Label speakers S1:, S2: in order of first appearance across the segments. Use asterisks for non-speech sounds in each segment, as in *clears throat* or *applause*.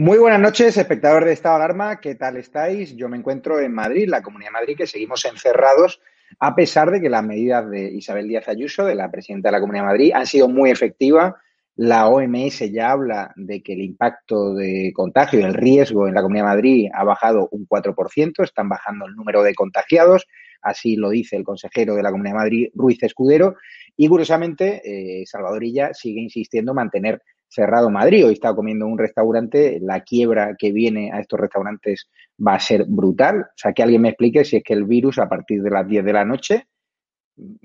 S1: Muy buenas noches, espectador de Estado de Alarma. ¿Qué tal estáis? Yo me encuentro en Madrid, la Comunidad de Madrid, que seguimos encerrados a pesar de que las medidas de Isabel Díaz Ayuso, de la presidenta de la Comunidad de Madrid, han sido muy efectivas. La OMS ya habla de que el impacto de contagio el riesgo en la Comunidad de Madrid ha bajado un 4%, están bajando el número de contagiados, así lo dice el consejero de la Comunidad de Madrid, Ruiz Escudero, y curiosamente, eh, Salvadorilla sigue insistiendo en mantener cerrado Madrid. Hoy estaba comiendo en un restaurante, la quiebra que viene a estos restaurantes va a ser brutal. O sea, que alguien me explique si es que el virus a partir de las 10 de la noche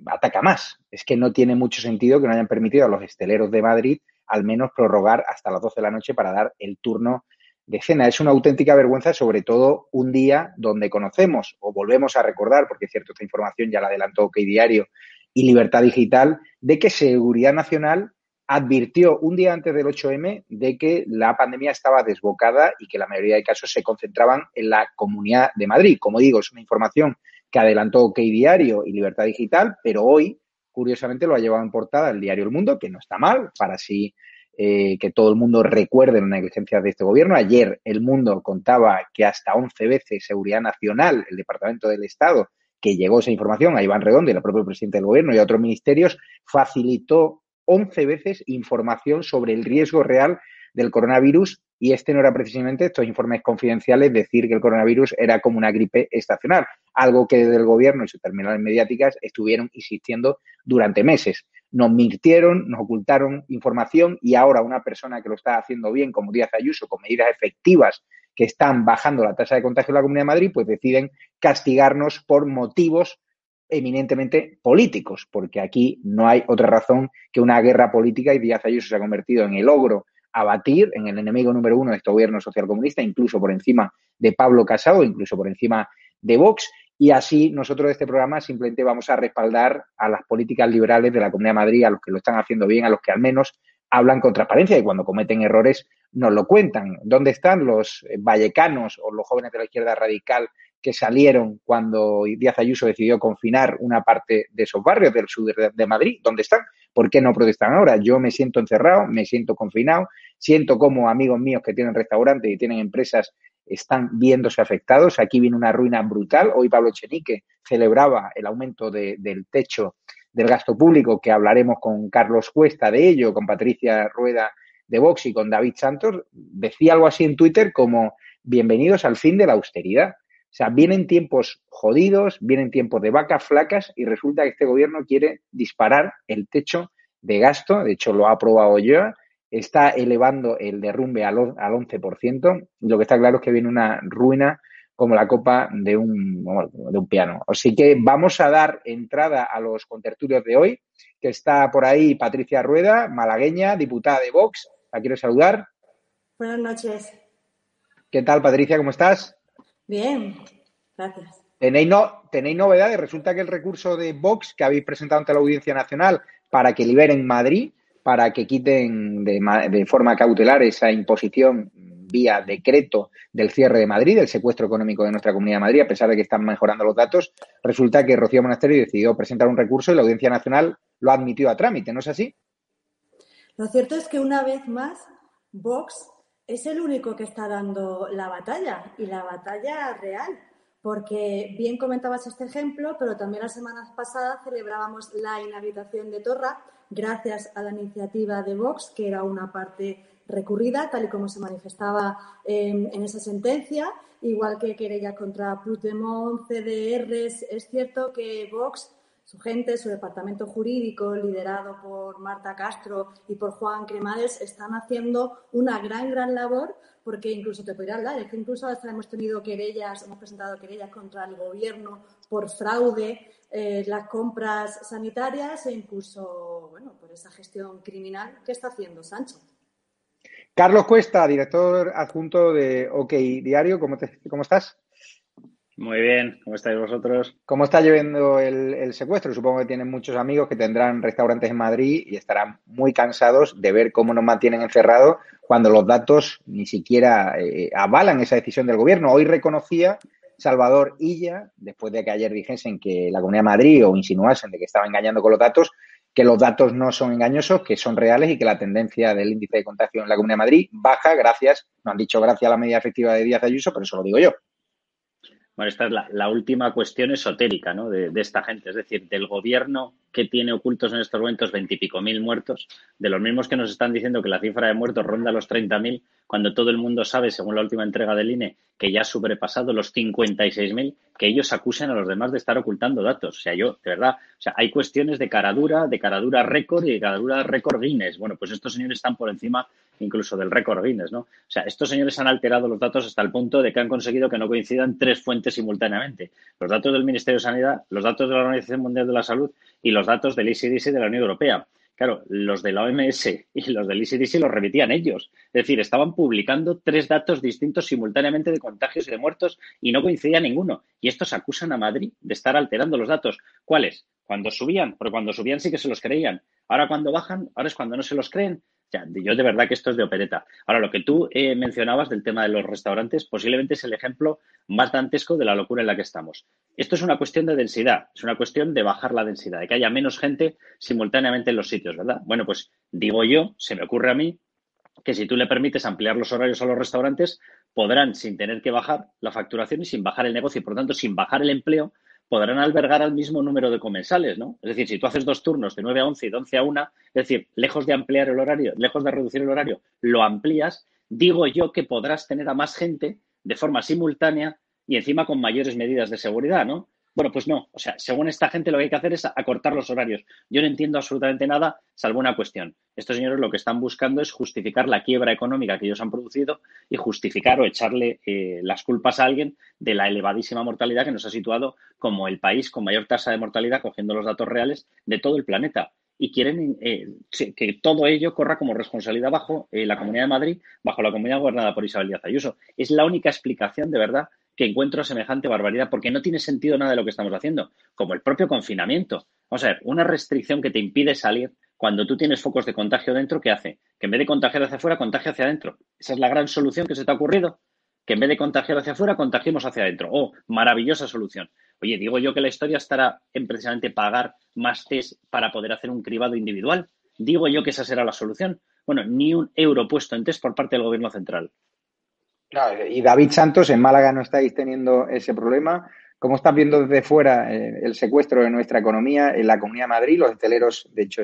S1: ataca más. Es que no tiene mucho sentido que no hayan permitido a los esteleros de Madrid al menos prorrogar hasta las 12 de la noche para dar el turno de cena. Es una auténtica vergüenza, sobre todo un día donde conocemos o volvemos a recordar, porque es cierto, esta información ya la adelantó OK Diario y Libertad Digital, de que Seguridad Nacional advirtió un día antes del 8M de que la pandemia estaba desbocada y que la mayoría de casos se concentraban en la Comunidad de Madrid. Como digo, es una información que adelantó OK Diario y Libertad Digital, pero hoy, curiosamente, lo ha llevado en portada el diario El Mundo, que no está mal, para así eh, que todo el mundo recuerde la negligencia de este gobierno. Ayer El Mundo contaba que hasta 11 veces Seguridad Nacional, el Departamento del Estado, que llegó esa información a Iván Redondo y al propio presidente del gobierno y a otros ministerios, facilitó 11 veces información sobre el riesgo real del coronavirus y este no era precisamente estos informes confidenciales decir que el coronavirus era como una gripe estacional, algo que desde el gobierno y sus terminales mediáticas estuvieron insistiendo durante meses. Nos mintiera,n nos ocultaron información y ahora una persona que lo está haciendo bien, como Díaz Ayuso, con medidas efectivas que están bajando la tasa de contagio en la Comunidad de Madrid, pues deciden castigarnos por motivos eminentemente políticos, porque aquí no hay otra razón que una guerra política y Díaz Ayuso se ha convertido en el ogro a batir, en el enemigo número uno de este gobierno socialcomunista, incluso por encima de Pablo Casado, incluso por encima de Vox, y así nosotros de este programa simplemente vamos a respaldar a las políticas liberales de la Comunidad de Madrid, a los que lo están haciendo bien, a los que al menos hablan con transparencia y cuando cometen errores nos lo cuentan. ¿Dónde están los vallecanos o los jóvenes de la izquierda radical que salieron cuando Díaz Ayuso decidió confinar una parte de esos barrios del sur de Madrid. ¿Dónde están? ¿Por qué no protestan ahora? Yo me siento encerrado, me siento confinado, siento como amigos míos que tienen restaurantes y tienen empresas están viéndose afectados. Aquí viene una ruina brutal. Hoy Pablo Chenique celebraba el aumento del techo del gasto público, que hablaremos con Carlos Cuesta de ello, con Patricia Rueda de Vox y con David Santos. Decía algo así en Twitter como bienvenidos al fin de la austeridad. O sea, vienen tiempos jodidos, vienen tiempos de vacas flacas y resulta que este gobierno quiere disparar el techo de gasto, de hecho lo ha aprobado yo, está elevando el derrumbe al, al 11%, y lo que está claro es que viene una ruina como la copa de un, de un piano. Así que vamos a dar entrada a los contertulios de hoy, que está por ahí Patricia Rueda, malagueña, diputada de Vox. La quiero saludar.
S2: Buenas noches.
S1: ¿Qué tal, Patricia? ¿Cómo estás?
S2: Bien, gracias.
S1: Tenéis, no, tenéis novedades. Resulta que el recurso de Vox que habéis presentado ante la Audiencia Nacional para que liberen Madrid, para que quiten de, de forma cautelar esa imposición vía decreto del cierre de Madrid, del secuestro económico de nuestra Comunidad de Madrid, a pesar de que están mejorando los datos, resulta que Rocío Monasterio decidió presentar un recurso y la Audiencia Nacional lo admitió a trámite, ¿no es así?
S2: Lo cierto es que una vez más Vox es el único que está dando la batalla y la batalla real. Porque bien comentabas este ejemplo, pero también la semana pasada celebrábamos la inhabitación de Torra gracias a la iniciativa de Vox, que era una parte recurrida, tal y como se manifestaba en, en esa sentencia, igual que querella contra Puigdemont, CDRs. Es cierto que Vox su gente, su departamento jurídico, liderado por Marta Castro y por Juan Cremades, están haciendo una gran, gran labor, porque incluso te podría hablar, es que incluso hasta hemos tenido querellas, hemos presentado querellas contra el gobierno por fraude, eh, las compras sanitarias e incluso, bueno, por esa gestión criminal que está haciendo Sancho.
S1: Carlos Cuesta, director adjunto de OK Diario, ¿cómo, cómo estás?
S3: Muy bien, ¿cómo estáis vosotros?
S1: ¿Cómo está llevando el, secuestro? Supongo que tienen muchos amigos que tendrán restaurantes en Madrid y estarán muy cansados de ver cómo nos mantienen encerrados cuando los datos ni siquiera eh, avalan esa decisión del gobierno. Hoy reconocía Salvador Illa, después de que ayer dijesen que la Comunidad de Madrid o insinuasen de que estaba engañando con los datos, que los datos no son engañosos, que son reales y que la tendencia del índice de contagio en la Comunidad de Madrid baja gracias, no han dicho gracias a la medida efectiva de Díaz Ayuso, pero eso lo digo yo.
S3: Bueno, esta es la, última cuestión esotérica ¿no? de, esta gente, es decir, del gobierno que tiene ocultos en estos momentos veintipico mil muertos, de los mismos que nos están diciendo que la cifra de muertos ronda los treinta mil, cuando todo el mundo sabe, según la última entrega del INE, que ya ha sobrepasado los cincuenta y seis mil, que ellos acusen a los demás de estar ocultando datos. O sea, yo, de verdad, o sea, hay cuestiones de caradura, de caradura récord y de caradura récord Guinness. Bueno, pues estos señores están por encima incluso del récord Guinness, ¿no? O sea, estos señores han alterado los datos hasta el punto de que han conseguido que no coincidan tres fuentes simultáneamente. Los datos del Ministerio de Sanidad, los datos de la Organización Mundial de la Salud y los datos del ECDC de la Unión Europea. Claro, los de la OMS y los del ECDC los remitían ellos. Es decir, estaban publicando tres datos distintos simultáneamente de contagios y de muertos y no coincidía ninguno. Y estos acusan a Madrid de estar alterando los datos. ¿Cuáles? Cuando subían, porque cuando subían sí que se los creían. Ahora cuando bajan, ahora es cuando no se los creen yo de verdad que esto es de opereta. Ahora, lo que tú eh, mencionabas del tema de los restaurantes posiblemente es el ejemplo más dantesco de la locura en la que estamos. Esto es una cuestión de densidad, es una cuestión de bajar la densidad, de que haya menos gente simultáneamente en los sitios, ¿verdad? Bueno, pues digo yo, se me ocurre a mí, que si tú le permites ampliar los horarios a los restaurantes, podrán, sin tener que bajar la facturación y sin bajar el negocio y, por tanto, sin bajar el empleo, podrán albergar al mismo número de comensales, ¿no? Es decir, si tú haces dos turnos de 9 a 11 y de 11 a 1, es decir, lejos de ampliar el horario, lejos de reducir el horario, lo amplías, digo yo que podrás tener a más gente de forma simultánea y encima con mayores medidas de seguridad, ¿no? Bueno, pues no. O sea, según esta gente lo que hay que hacer es acortar los horarios. Yo no entiendo absolutamente nada, salvo una cuestión. Estos señores lo que están buscando es justificar la quiebra económica que ellos han producido y justificar o echarle eh, las culpas a alguien de la elevadísima mortalidad que nos ha situado como el país con mayor tasa de mortalidad, cogiendo los datos reales de todo el planeta y quieren eh, que todo ello corra como responsabilidad bajo eh, la Comunidad de Madrid, bajo la comunidad gobernada por Isabel Díaz Ayuso. Es la única explicación de verdad que encuentro semejante barbaridad, porque no tiene sentido nada de lo que estamos haciendo, como el propio confinamiento. Vamos a ver, una restricción que te impide salir cuando tú tienes focos de contagio dentro, ¿qué hace? Que en vez de contagiar hacia afuera, contagia hacia adentro. Esa es la gran solución que se te ha ocurrido, que en vez de contagiar hacia afuera, contagiemos hacia adentro. Oh, maravillosa solución. Oye, digo yo que la historia estará en precisamente pagar más test para poder hacer un cribado individual. Digo yo que esa será la solución. Bueno, ni un euro puesto en test por parte del gobierno central
S1: y David Santos, en Málaga no estáis teniendo ese problema. ¿Cómo estás viendo desde fuera eh, el secuestro de nuestra economía en la Comunidad de Madrid? Los hoteleros, de hecho,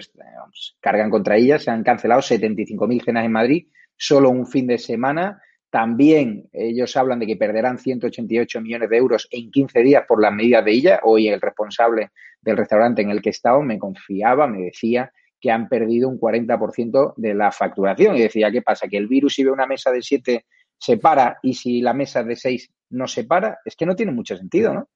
S1: cargan contra ellas. Se han cancelado 75.000 cenas en Madrid, solo un fin de semana. También ellos hablan de que perderán 188 millones de euros en 15 días por las medidas de ella. Hoy el responsable del restaurante en el que he estado me confiaba, me decía que han perdido un 40% de la facturación. Y decía, ¿qué pasa? Que el virus, si ve una mesa de siete se para y si la mesa de seis no se para, es que no tiene mucho sentido, ¿no?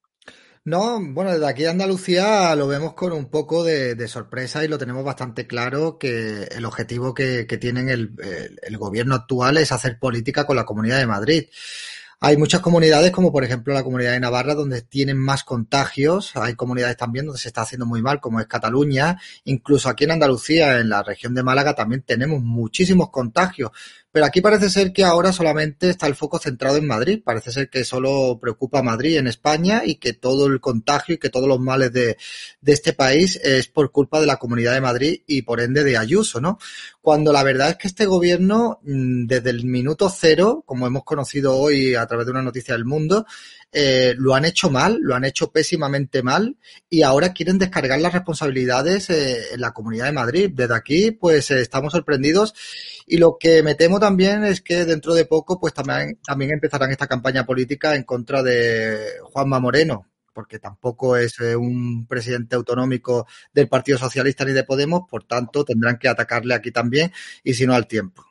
S4: No, bueno, desde aquí a Andalucía lo vemos con un poco de, sorpresa y lo tenemos bastante claro que el objetivo que, tienen el, gobierno actual es hacer política con la Comunidad de Madrid. Hay muchas comunidades, como por ejemplo la comunidad de Navarra, donde tienen más contagios. Hay comunidades también donde se está haciendo muy mal, como es Cataluña. Incluso aquí en Andalucía, en la región de Málaga, también tenemos muchísimos contagios. Pero aquí parece ser que ahora solamente está el foco centrado en Madrid. Parece ser que solo preocupa a Madrid en España y que todo el contagio y que todos los males de, de este país es por culpa de la Comunidad de Madrid y por ende de Ayuso, ¿no? Cuando la verdad es que este gobierno, mm, desde el minuto cero, como hemos conocido hoy a través de una noticia del mundo, eh, lo han hecho mal, lo han hecho pésimamente mal y ahora quieren descargar las responsabilidades eh, en la Comunidad de Madrid. Desde aquí, pues eh, estamos sorprendidos y lo que me temo también es que dentro de poco, pues también, también empezarán esta campaña política en contra de Juanma Moreno, porque tampoco es un presidente autonómico del Partido Socialista ni de Podemos, por tanto tendrán que atacarle aquí también y si no al tiempo.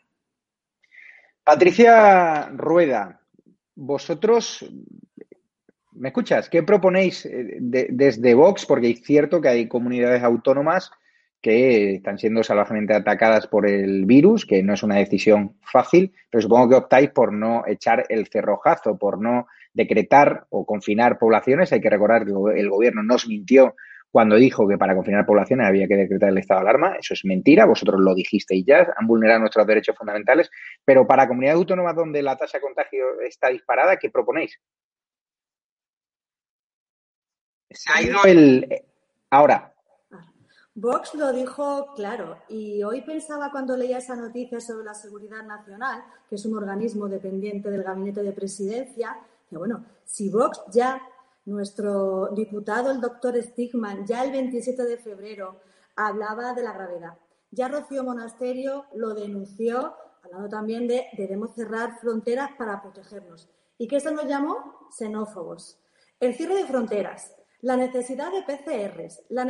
S1: Patricia Rueda, vosotros ¿Me escuchas? ¿Qué proponéis eh, desde Vox? Porque es cierto que hay comunidades autónomas que están siendo salvajemente atacadas por el virus, que no es una decisión fácil, pero supongo que optáis por no echar el cerrojazo, por no decretar o confinar poblaciones. Hay que recordar que el gobierno nos mintió cuando dijo que para confinar poblaciones había que decretar el estado de alarma. Eso es mentira, vosotros lo dijisteis ya, han vulnerado nuestros derechos fundamentales. Pero para comunidades autónomas donde la tasa de contagio está disparada, ¿qué proponéis? Se ha ido el. Ahora.
S2: Vox lo dijo claro y hoy pensaba cuando leía esa noticia sobre la Seguridad Nacional, que es un organismo dependiente del gabinete de presidencia, que bueno, si Vox ya, nuestro diputado, el doctor Stigman, ya el 27 de febrero hablaba de la gravedad, ya Rocío Monasterio lo denunció, hablando también de debemos cerrar fronteras para protegernos. ¿Y qué se nos llamó? Xenófobos. El cierre de fronteras, la necesidad de PCRs, la,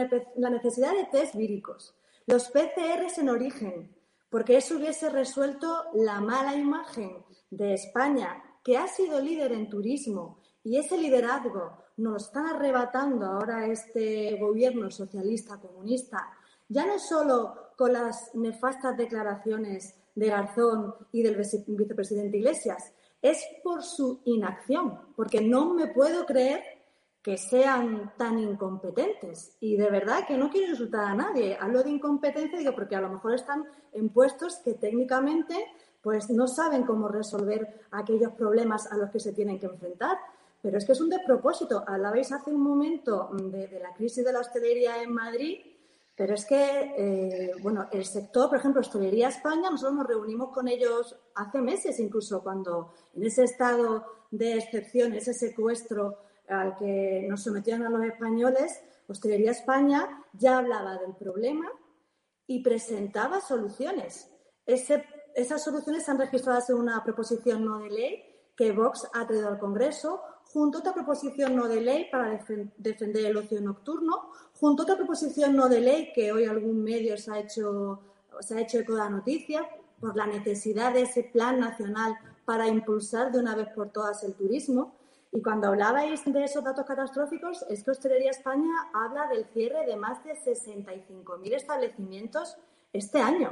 S2: necesidad de test víricos, los PCRs en origen, porque eso hubiese resuelto la mala imagen de España, que ha sido líder en turismo, y ese liderazgo nos lo arrebatando ahora este gobierno socialista comunista, ya no solo con las nefastas declaraciones de Garzón y del vicepresidente Iglesias, es por su inacción, porque no me puedo creer que sean tan incompetentes. Y de verdad que no quiero insultar a nadie. Hablo de incompetencia, digo, porque a lo mejor están en puestos que técnicamente pues no saben cómo resolver aquellos problemas a los que se tienen que enfrentar. Pero es que es un despropósito. Hablabais hace un momento de, la crisis de la hostelería en Madrid, pero es que, eh, bueno, el sector, por ejemplo, Hostelería España, nosotros nos reunimos con ellos hace meses, incluso cuando en ese estado de excepción, ese secuestro al que nos sometieron a los españoles, Hostelería España ya hablaba del problema y presentaba soluciones. esas soluciones están registradas en una proposición no de ley que Vox ha traído al Congreso, junto a otra proposición no de ley para defender el ocio nocturno, junto a otra proposición no de ley que hoy algún medio se ha hecho, se ha hecho eco de la noticia por la necesidad de ese plan nacional para impulsar de una vez por todas el turismo. Y cuando hablabais de esos datos catastróficos, es que Hostelería España habla del cierre de más de 65.000 establecimientos este año.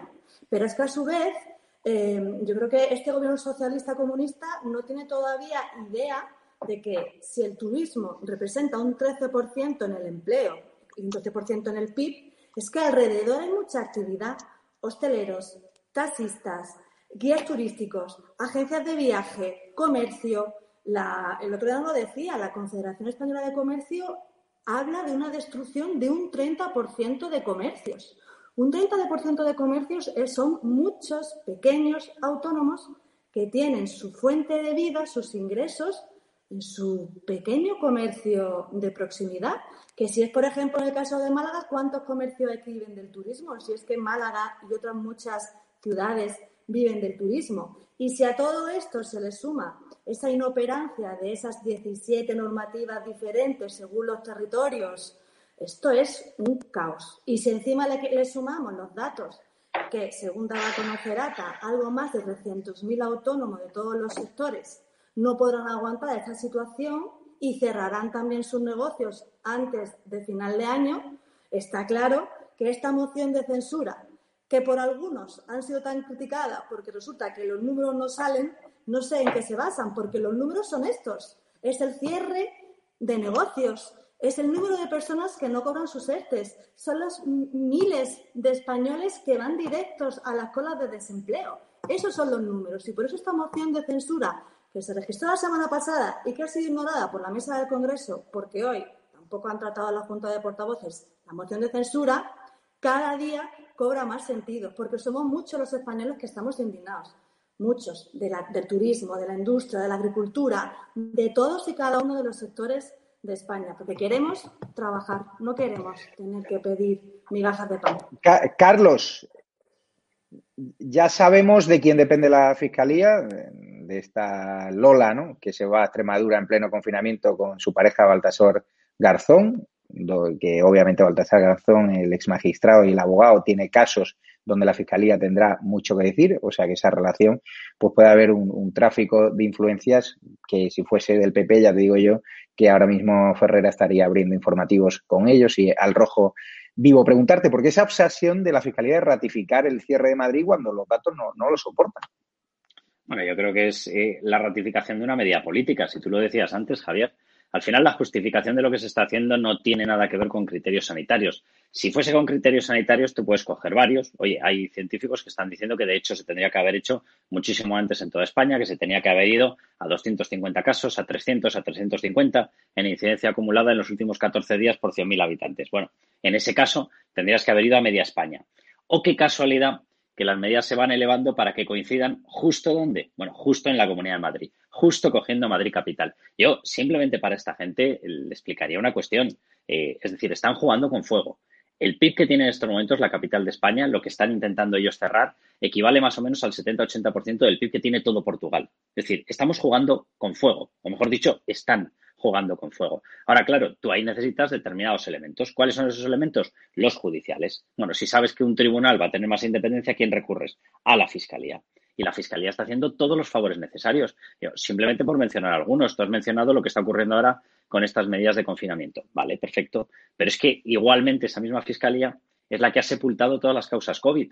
S2: Pero es que a su vez, eh, yo creo que este gobierno socialista comunista no tiene todavía idea de que si el turismo representa un 13% en el empleo y un 12% en el PIB, es que alrededor hay mucha actividad. Hosteleros, taxistas, guías turísticos, agencias de viaje, comercio, el otro día lo decía, la Confederación Española de Comercio habla de una destrucción de un 30% de comercios. Un 30% de comercios son muchos pequeños autónomos que tienen su fuente de vida, sus ingresos en su pequeño comercio de proximidad, que si es, por ejemplo, en el caso de Málaga, ¿cuántos comercios hay que viven del turismo? Si es que Málaga y otras muchas ciudades viven del turismo. Y si a todo esto se le suma esa inoperancia de esas 17 normativas diferentes según los territorios, esto es un caos. Y si encima le, sumamos los datos que, según daba a conocer ATA, algo más de 300.000 autónomos de todos los sectores no podrán aguantar esta situación y cerrarán también sus negocios antes de final de año, está claro que esta moción de censura, que por algunos han sido tan criticada porque resulta que los números no salen, no sé en qué se basan, porque los números son estos. Es el cierre de negocios, es el número de personas que no cobran sus ERTES, son los miles de españoles que van directos a las colas de desempleo. Esos son los números y por eso esta moción de censura que se registró la semana pasada y que ha sido ignorada por la mesa del Congreso porque hoy tampoco han tratado la Junta de Portavoces la moción de censura, cada día cobra más sentido porque somos muchos los españoles que estamos indignados muchos, del turismo, de la industria, de la agricultura, de todos y cada uno de los sectores de España, porque queremos trabajar, no queremos tener que pedir migajas de pan.
S1: Carlos, ya sabemos de quién depende la Fiscalía, de esta Lola, ¿no? que se va a Extremadura en pleno confinamiento con su pareja Baltasar Garzón, que obviamente Baltasar Garzón, el ex magistrado y el abogado, tiene casos donde la fiscalía tendrá mucho que decir, o sea que esa relación, pues puede haber un, tráfico de influencias que si fuese del PP, ya te digo yo, que ahora mismo Ferrera estaría abriendo informativos con ellos y al rojo vivo. Preguntarte, ¿por qué esa obsesión de la fiscalía de ratificar el cierre de Madrid cuando los datos no, no lo soportan?
S3: Bueno, yo creo que es eh, la ratificación de una medida política. Si tú lo decías antes, Javier, Al final, la justificación de lo que se está haciendo no tiene nada que ver con criterios sanitarios. Si fuese con criterios sanitarios, tú puedes coger varios. Oye, hay científicos que están diciendo que de hecho se tendría que haber hecho muchísimo antes en toda España, que se tenía que haber ido a 250 casos, a 300, a 350 en incidencia acumulada en los últimos 14 días por 100.000 habitantes. Bueno, en ese caso tendrías que haber ido a media España. O qué casualidad que las medidas se van elevando para que coincidan justo donde, bueno, justo en la Comunidad de Madrid, justo cogiendo Madrid capital. Yo simplemente para esta gente le explicaría una cuestión, eh, es decir, están jugando con fuego. El PIB que tiene en estos momentos la capital de España, lo que están intentando ellos cerrar, equivale más o menos al 70-80% del PIB que tiene todo Portugal. Es decir, estamos jugando con fuego, o mejor dicho, están jugando con fuego. Ahora, claro, tú ahí necesitas determinados elementos. ¿Cuáles son esos elementos? Los judiciales. Bueno, si sabes que un tribunal va a tener más independencia, ¿a quién recurres? A la Fiscalía. Y la Fiscalía está haciendo todos los favores necesarios. simplemente por mencionar algunos, tú has mencionado lo que está ocurriendo ahora con estas medidas de confinamiento. Vale, perfecto. Pero es que igualmente esa misma Fiscalía es la que ha sepultado todas las causas COVID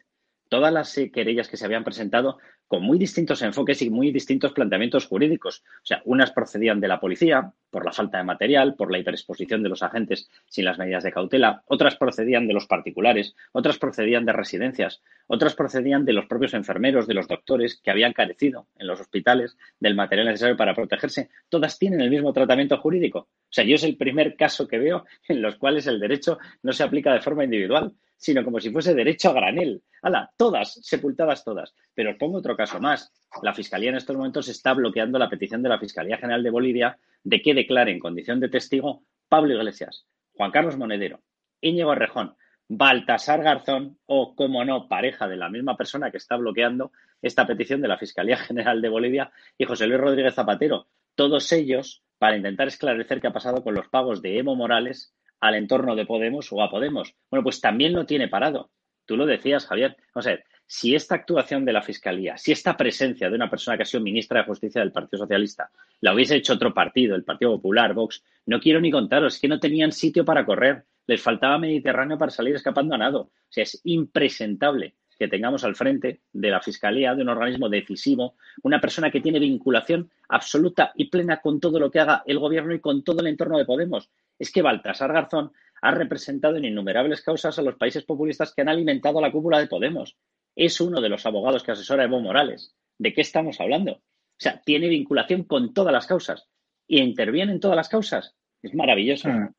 S3: todas las querellas que se habían presentado con muy distintos enfoques y muy distintos planteamientos jurídicos. O sea, unas procedían de la policía por la falta de material, por la hiperexposición de los agentes sin las medidas de cautela, otras procedían de los particulares, otras procedían de residencias, otras procedían de los propios enfermeros, de los doctores que habían carecido en los hospitales del material necesario para protegerse. Todas tienen el mismo tratamiento jurídico. O sea, yo es el primer caso que veo en los cuales el derecho no se aplica de forma individual, sino como si fuese derecho a granel. ¡Hala! Todas, sepultadas todas. Pero os pongo otro caso más. La Fiscalía en estos momentos está bloqueando la petición de la Fiscalía General de Bolivia de que declare en condición de testigo Pablo Iglesias, Juan Carlos Monedero, Íñigo Rejón, Baltasar Garzón o, como no, pareja de la misma persona que está bloqueando esta petición de la Fiscalía General de Bolivia y José Luis Rodríguez Zapatero. Todos ellos para intentar esclarecer qué ha pasado con los pagos de Evo Morales al entorno de Podemos o a Podemos. Bueno, pues también lo tiene parado. Tú lo decías, Javier. Vamos a ver, si esta actuación de la Fiscalía, si esta presencia de una persona que ha sido ministra de Justicia del Partido Socialista, la hubiese hecho otro partido, el Partido Popular, Vox, no quiero ni contaros, que no tenían sitio para correr, les faltaba Mediterráneo para salir escapando a nado. O sea, es impresentable que tengamos al frente de la Fiscalía, de un organismo decisivo, una persona que tiene vinculación absoluta y plena con todo lo que haga el gobierno y con todo el entorno de Podemos. Es que Baltasar Garzón ha representado en innumerables causas a los países populistas que han alimentado la cúpula de Podemos. Es uno de los abogados que asesora Evo Morales. ¿De qué estamos hablando? O sea, tiene vinculación con todas las causas y interviene en todas las causas. Es maravilloso. Hmm.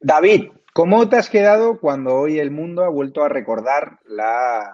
S1: David, ¿Cómo te has quedado cuando hoy el mundo ha vuelto a recordar la,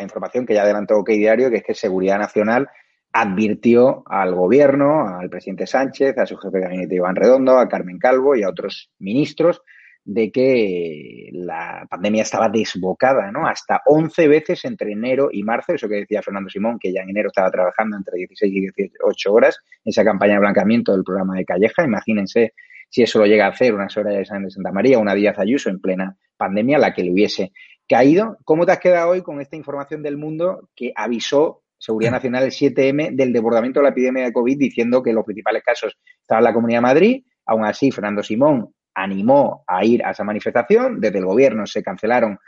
S1: información que ya adelantó OK Diario, que es que Seguridad Nacional advirtió al gobierno, al presidente Sánchez, a su jefe de gabinete Iván Redondo, a Carmen Calvo y a otros ministros de que la pandemia estaba desbocada, ¿no? Hasta 11 veces entre enero y marzo, eso que decía Fernando Simón, que ya en enero estaba trabajando entre 16 y 18 horas esa campaña de blanqueamiento del programa de Calleja. Imagínense si eso lo llega a hacer una Soraya de Santa María, una Díaz Ayuso en plena pandemia, la que le hubiese caído. ¿Cómo te has quedado hoy con esta información del mundo que avisó Seguridad Nacional el 7M del desbordamiento de la epidemia de COVID diciendo que los principales casos estaban en la Comunidad de Madrid? Aún así, Fernando Simón animó a ir a esa manifestación. Desde el gobierno se cancelaron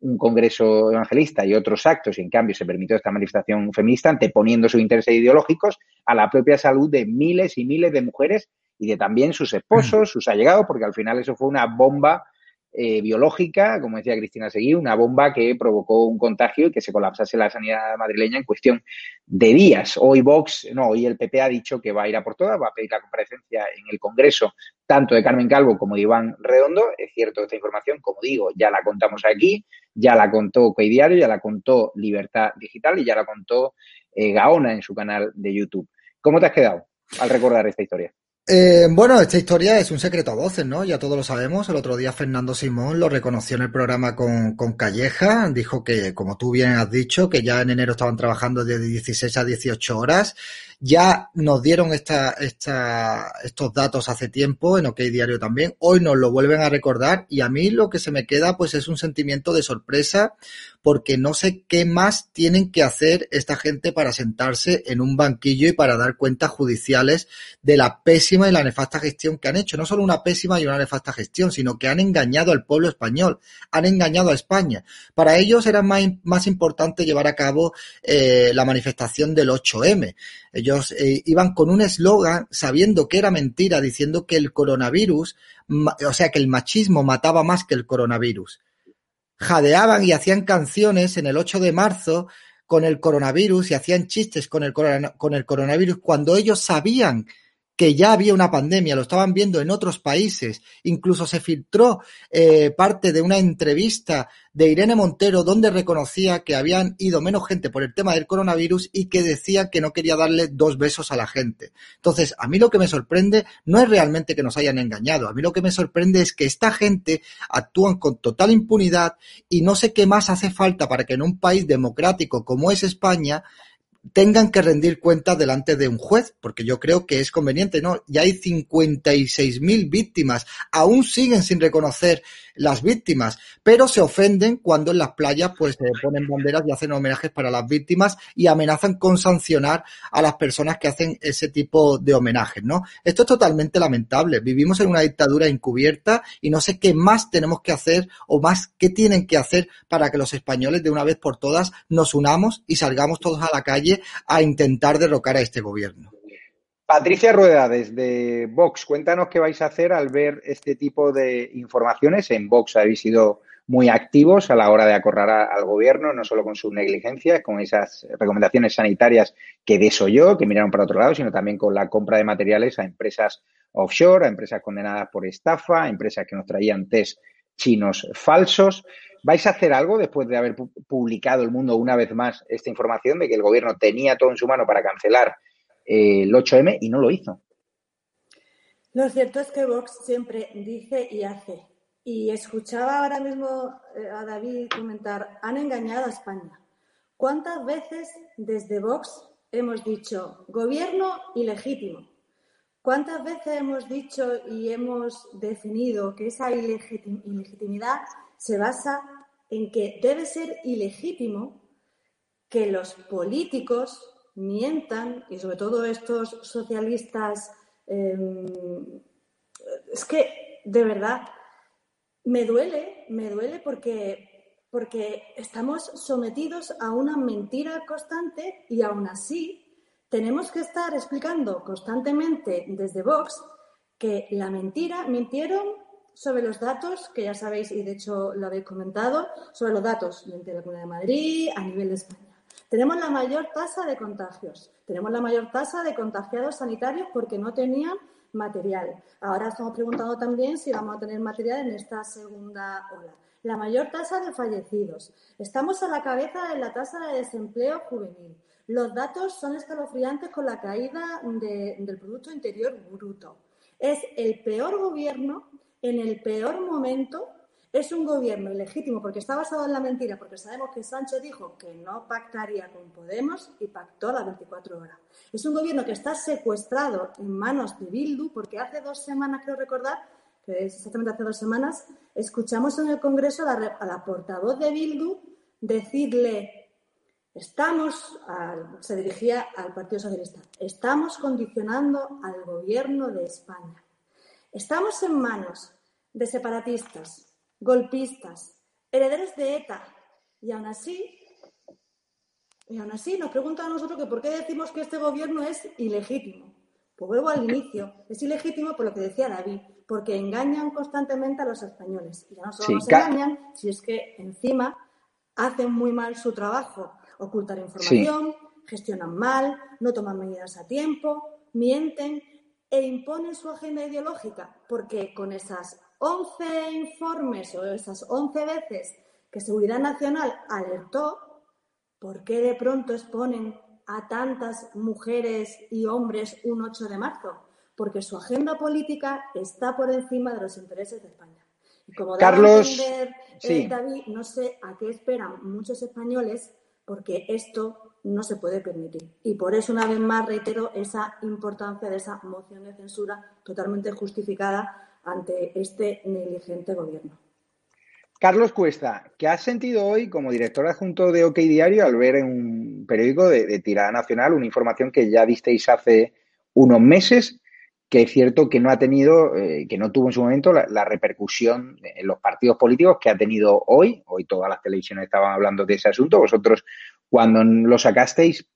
S1: un congreso evangelista y otros actos y en cambio se permitió esta manifestación feminista anteponiendo sus intereses ideológicos a la propia salud de miles y miles de mujeres y de también sus esposos, sus allegados, porque al final eso fue una bomba eh, biológica, como decía Cristina Seguí, una bomba que provocó un contagio y que se colapsase la sanidad madrileña en cuestión de días. Hoy Vox, no, hoy el PP ha dicho que va a ir a por todas, va a pedir la comparecencia en el Congreso tanto de Carmen Calvo como de Iván Redondo. Es cierto, esta información, como digo, ya la contamos aquí, ya la contó Coy Diario, ya la contó Libertad Digital y ya la contó eh, Gaona en su canal de YouTube. ¿Cómo te has quedado al recordar esta historia?
S4: Eh, bueno, esta historia es un secreto a voces, ¿no? Ya todos lo sabemos. El otro día Fernando Simón lo reconoció en el programa con, con, Calleja. Dijo que, como tú bien has dicho, que ya en enero estaban trabajando de 16 a 18 horas. Ya nos dieron estos datos hace tiempo, en OK Diario también. Hoy nos lo vuelven a recordar y a mí lo que se me queda pues es un sentimiento de sorpresa porque no sé qué más tienen que hacer esta gente para sentarse en un banquillo y para dar cuentas judiciales de la pésima y la nefasta gestión que han hecho. No solo una pésima y una nefasta gestión, sino que han engañado al pueblo español, han engañado a España. Para ellos era más, importante llevar a cabo eh, la manifestación del 8M. Ellos eh, iban con un eslogan sabiendo que era mentira, diciendo que el coronavirus, o sea, que el machismo mataba más que el coronavirus. Jadeaban y hacían canciones en el 8 de marzo con el coronavirus y hacían chistes con el, con el coronavirus cuando ellos sabían que ya había una pandemia, lo estaban viendo en otros países. Incluso se filtró eh, parte de una entrevista de Irene Montero donde reconocía que habían ido menos gente por el tema del coronavirus y que decía que no quería darle dos besos a la gente. Entonces, a mí lo que me sorprende no es realmente que nos hayan engañado, a mí lo que me sorprende es que esta gente actúan con total impunidad y no sé qué más hace falta para que en un país democrático como es España tengan que rendir cuentas delante de un juez, porque yo creo que es conveniente, ¿no? Ya hay 56.000 víctimas, aún siguen sin reconocer las víctimas, pero se ofenden cuando en las playas pues se ponen banderas y hacen homenajes para las víctimas y amenazan con sancionar a las personas que hacen ese tipo de homenajes, ¿no? Esto es totalmente lamentable. Vivimos en una dictadura encubierta y no sé qué más tenemos que hacer o más qué tienen que hacer para que los españoles de una vez por todas nos unamos y salgamos todos a la calle a intentar derrocar a este gobierno.
S1: Patricia Rueda, desde Vox, cuéntanos qué vais a hacer al ver este tipo de informaciones. En Vox habéis sido muy activos a la hora de acorralar al gobierno, no solo con su negligencia, con esas recomendaciones sanitarias que desoyó, que miraron para otro lado, sino también con la compra de materiales a empresas offshore, a empresas condenadas por estafa, a empresas que nos traían test chinos falsos. ¿Vais a hacer algo después de haber publicado el mundo una vez más esta información de que el gobierno tenía todo en su mano para cancelar el 8M y no lo hizo.
S2: Lo cierto es que Vox siempre dice y hace. Y escuchaba ahora mismo eh, a David comentar, han engañado a España. ¿Cuántas veces desde Vox hemos dicho gobierno ilegítimo? ¿Cuántas veces hemos dicho y hemos definido que esa ilegitimidad se basa en que debe ser ilegítimo que los políticos mientan, y sobre todo estos socialistas, em, es que de verdad me duele, me duele porque, porque estamos sometidos a una mentira constante y aún así tenemos que estar explicando constantemente desde Vox que la mentira, mintieron sobre los datos, que ya sabéis y de hecho lo habéis comentado, sobre los datos de la Comunidad de Madrid a nivel de España. Tenemos la mayor tasa de contagios, tenemos la mayor tasa de contagiados sanitarios porque no tenían material. Ahora estamos preguntando también si vamos a tener material en esta segunda ola. La mayor tasa de fallecidos. Estamos a la cabeza de la tasa de desempleo juvenil. Los datos son escalofriantes con la caída del Producto Interior Bruto. Es el peor gobierno en el peor momento es un gobierno ilegítimo porque está basado en la mentira, porque sabemos que Sánchez dijo que no pactaría con Podemos y pactó las 24 horas. Es un gobierno que está secuestrado en manos de Bildu porque hace dos semanas, creo recordar, que es exactamente hace dos semanas, escuchamos en el Congreso a la, portavoz de Bildu decirle, estamos, se dirigía al Partido Socialista, estamos condicionando al gobierno de España. Estamos en manos de separatistas, golpistas, herederos de ETA. Y aún así, y aún así nos preguntan a nosotros que por qué decimos que este gobierno es ilegítimo. Pues vuelvo al inicio. Es ilegítimo por lo que decía David, porque engañan constantemente a los españoles. Y ya no solo nos engañan, si es que encima hacen muy mal su trabajo. Ocultar información, gestionan mal, no toman medidas a tiempo, mienten e imponen su agenda ideológica, porque con esas 11 informes o esas 11 veces que Seguridad Nacional alertó, ¿por qué de pronto exponen a tantas mujeres y hombres un 8 de marzo? Porque su agenda política está por encima de los intereses de España. Y como
S1: Carlos,
S2: entender, eh, David, no sé a qué esperan muchos españoles, porque esto no se puede permitir. Y por eso, una vez más, reitero esa importancia de esa moción de censura totalmente justificada ante este negligente gobierno.
S1: Carlos Cuesta, ¿qué has sentido hoy como director adjunto de OK Diario al ver en un periódico de, tirada nacional una información que ya visteis hace unos meses, que es cierto que no ha tenido, eh, que no tuvo en su momento la, repercusión en los partidos políticos que ha tenido hoy. Hoy todas las televisiones estaban hablando de ese asunto. Vosotros, cuando lo sacasteis,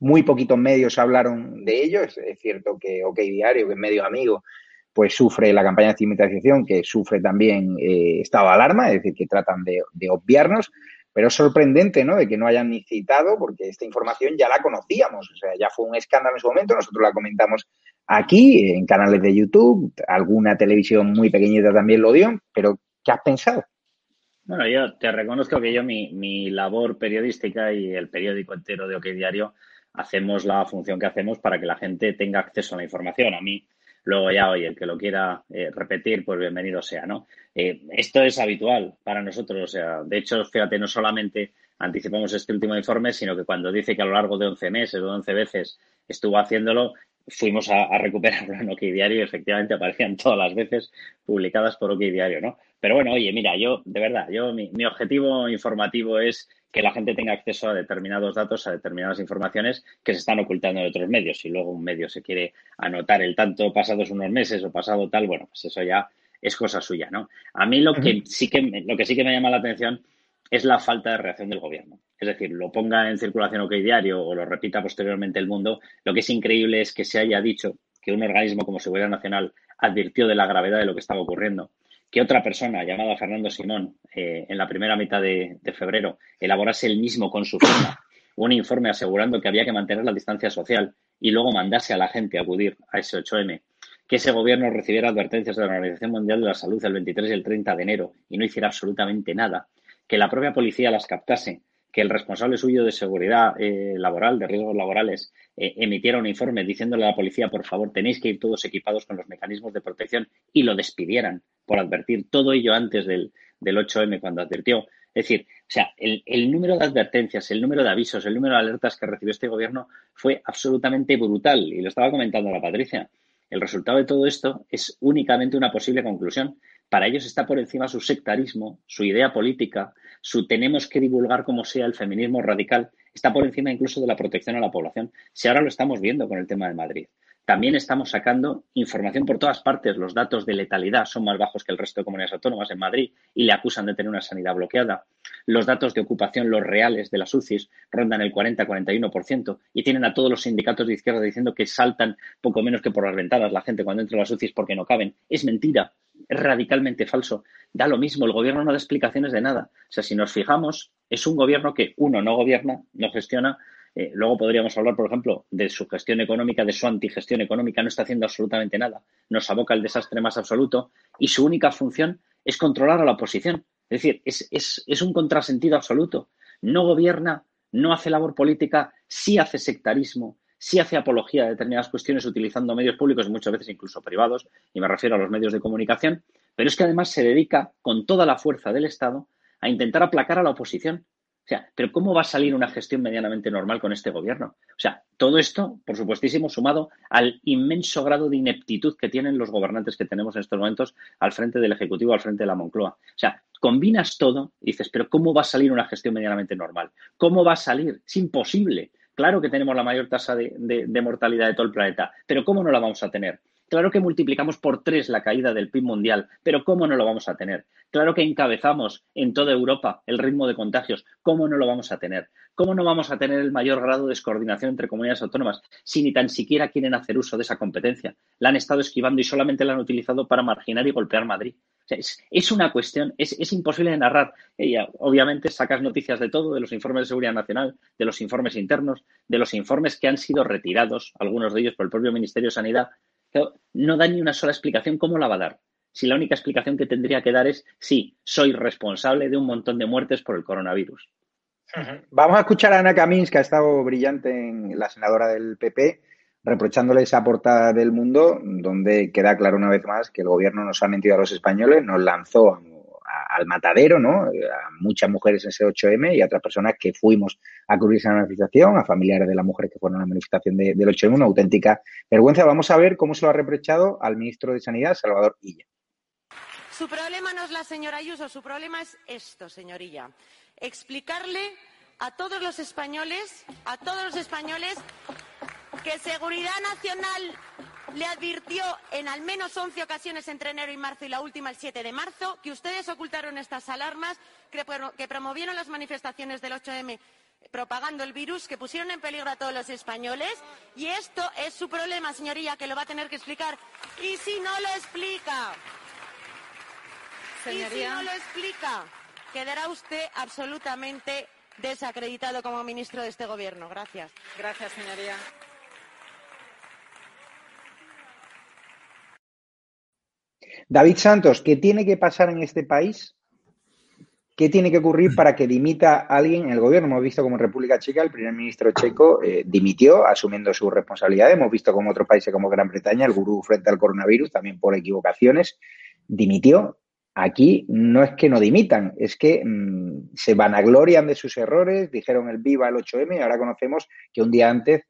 S1: muy poquitos medios hablaron de ello. Es, cierto que OK Diario, que es medio amigo, pues sufre la campaña de estigmatización, que sufre también eh, estado de alarma, es decir, que tratan de, de, obviarnos, pero es sorprendente, ¿no?, de que no hayan ni citado, porque esta información ya la conocíamos, o sea, ya fue un escándalo en su momento, nosotros la comentamos aquí, en canales de YouTube, alguna televisión muy pequeñita también lo dio, pero ¿qué has pensado?
S3: Bueno, yo te reconozco que yo mi, mi labor periodística y el periódico entero de OK Diario hacemos la función que hacemos para que la gente tenga acceso a la información. A mí Luego ya, oye, el que lo quiera eh, repetir, pues bienvenido sea, ¿no? Eh, esto es habitual para nosotros, o sea, de hecho, fíjate, no solamente anticipamos este último informe, sino que cuando dice que a lo largo de 11 meses o 11 veces estuvo haciéndolo, fuimos a, recuperarlo en OK Diario y efectivamente aparecían todas las veces publicadas por OK Diario, ¿no? Pero bueno, oye, mira, yo, de verdad, yo, mi, mi objetivo informativo es que la gente tenga acceso a determinados datos, a determinadas informaciones que se están ocultando de otros medios. Si luego un medio se quiere anotar el tanto pasados unos meses o pasado tal, bueno, pues eso ya es cosa suya, ¿no? A mí lo que sí que lo que sí que me llama la atención es la falta de reacción del gobierno. Es decir, lo ponga en circulación OK Diario o lo repita posteriormente el mundo, lo que es increíble es que se haya dicho que un organismo como Seguridad Nacional advirtió de la gravedad de lo que estaba ocurriendo que otra persona llamada Fernando Simón eh, en la primera mitad de, febrero elaborase el mismo con su firma un informe asegurando que había que mantener la distancia social y luego mandase a la gente a acudir a ese 8M, que ese gobierno recibiera advertencias de la Organización Mundial de la Salud el 23 y el 30 de enero y no hiciera absolutamente nada, que la propia policía las captase, que el responsable suyo de seguridad eh, laboral, de riesgos laborales, eh, emitiera un informe diciéndole a la policía, por favor, tenéis que ir todos equipados con los mecanismos de protección y lo despidieran por advertir todo ello antes del, del 8M cuando advirtió. Es decir, o sea, el, el, número de advertencias, el número de avisos, el número de alertas que recibió este gobierno fue absolutamente brutal. Y lo estaba comentando la Patricia. El resultado de todo esto es únicamente una posible conclusión. Para ellos está por encima su sectarismo, su idea política, su tenemos que divulgar como sea el feminismo radical, está por encima incluso de la protección a la población. Si ahora lo estamos viendo con el tema de Madrid. También estamos sacando información por todas partes. Los datos de letalidad son más bajos que el resto de comunidades autónomas en Madrid y le acusan de tener una sanidad bloqueada. Los datos de ocupación, los reales de las UCIs, rondan el 40-41% y tienen a todos los sindicatos de izquierda diciendo que saltan poco menos que por las ventanas la gente cuando entra a las UCIs porque no caben. Es mentira, es radicalmente falso. Da lo mismo, el gobierno no da explicaciones de nada. O sea, si nos fijamos, es un gobierno que, uno, no gobierna, no gestiona, eh, luego podríamos hablar, por ejemplo, de su gestión económica, de su antigestión económica, no está haciendo absolutamente nada, nos aboca el desastre más absoluto y su única función es controlar a la oposición. Es decir, es, es un contrasentido absoluto. No gobierna, no hace labor política, sí hace sectarismo, sí hace apología de determinadas cuestiones utilizando medios públicos y muchas veces incluso privados, y me refiero a los medios de comunicación, pero es que además se dedica con toda la fuerza del Estado a intentar aplacar a la oposición o sea, pero ¿cómo va a salir una gestión medianamente normal con este gobierno? O sea, todo esto, por supuestísimo, sumado al inmenso grado de ineptitud que tienen los gobernantes que tenemos en estos momentos al frente del Ejecutivo, al frente de la Moncloa. O sea, combinas todo y dices, pero ¿cómo va a salir una gestión medianamente normal? ¿Cómo va a salir? Es imposible. Claro que tenemos la mayor tasa de, mortalidad de todo el planeta, pero ¿cómo no la vamos a tener? Claro que multiplicamos por tres la caída del PIB mundial, pero ¿cómo no lo vamos a tener? Claro que encabezamos en toda Europa el ritmo de contagios, ¿cómo no lo vamos a tener? ¿Cómo no vamos a tener el mayor grado de descoordinación entre comunidades autónomas si ni tan siquiera quieren hacer uso de esa competencia? La han estado esquivando y solamente la han utilizado para marginar y golpear Madrid. es, una cuestión, es, imposible de narrar. obviamente sacas noticias de todo, de los informes de seguridad nacional, de los informes internos, de los informes que han sido retirados, algunos de ellos por el propio Ministerio de Sanidad, no da ni una sola explicación. ¿Cómo la va a dar? Si la única explicación que tendría que dar es, sí, soy responsable de un montón de muertes por el coronavirus.
S1: Vamos a escuchar a Ana Camins, que ha estado brillante en la senadora del PP, reprochándole esa portada del mundo, donde queda claro una vez más que el gobierno nos ha mentido a los españoles, nos lanzó al matadero, ¿no? A muchas mujeres en ese 8M y a otras personas que fuimos a cubrir esa manifestación, a familiares de las mujeres que fueron a la manifestación del 8M, una auténtica vergüenza. Vamos a ver cómo se lo ha reprochado al ministro de Sanidad, Salvador Illa.
S5: Su problema no es la señora Ayuso, su problema es esto, señoría. Explicarle a todos los españoles, a todos los españoles, que Seguridad Nacional le advirtió en al menos 11 ocasiones entre enero y marzo y la última el 7 de marzo que ustedes ocultaron estas alarmas, que, promovieron las manifestaciones del 8M propagando el virus, que pusieron en peligro a todos los españoles. Y esto es su problema, señoría, que lo va a tener que explicar. Y si no lo explica, y si no lo explica, quedará usted absolutamente desacreditado como ministro de este Gobierno. Gracias.
S6: Gracias, señoría.
S1: David Santos, ¿qué tiene que pasar en este país? ¿Qué tiene que ocurrir para que dimita alguien en el gobierno? Hemos visto como en República Checa el primer ministro checo eh, dimitió asumiendo su responsabilidad. Hemos visto como otros países como Gran Bretaña, el gurú frente al coronavirus, también por equivocaciones, dimitió. Aquí no es que no dimitan, es que mm, se vanaglorian de sus errores, dijeron el viva el 8M y ahora conocemos que un día antes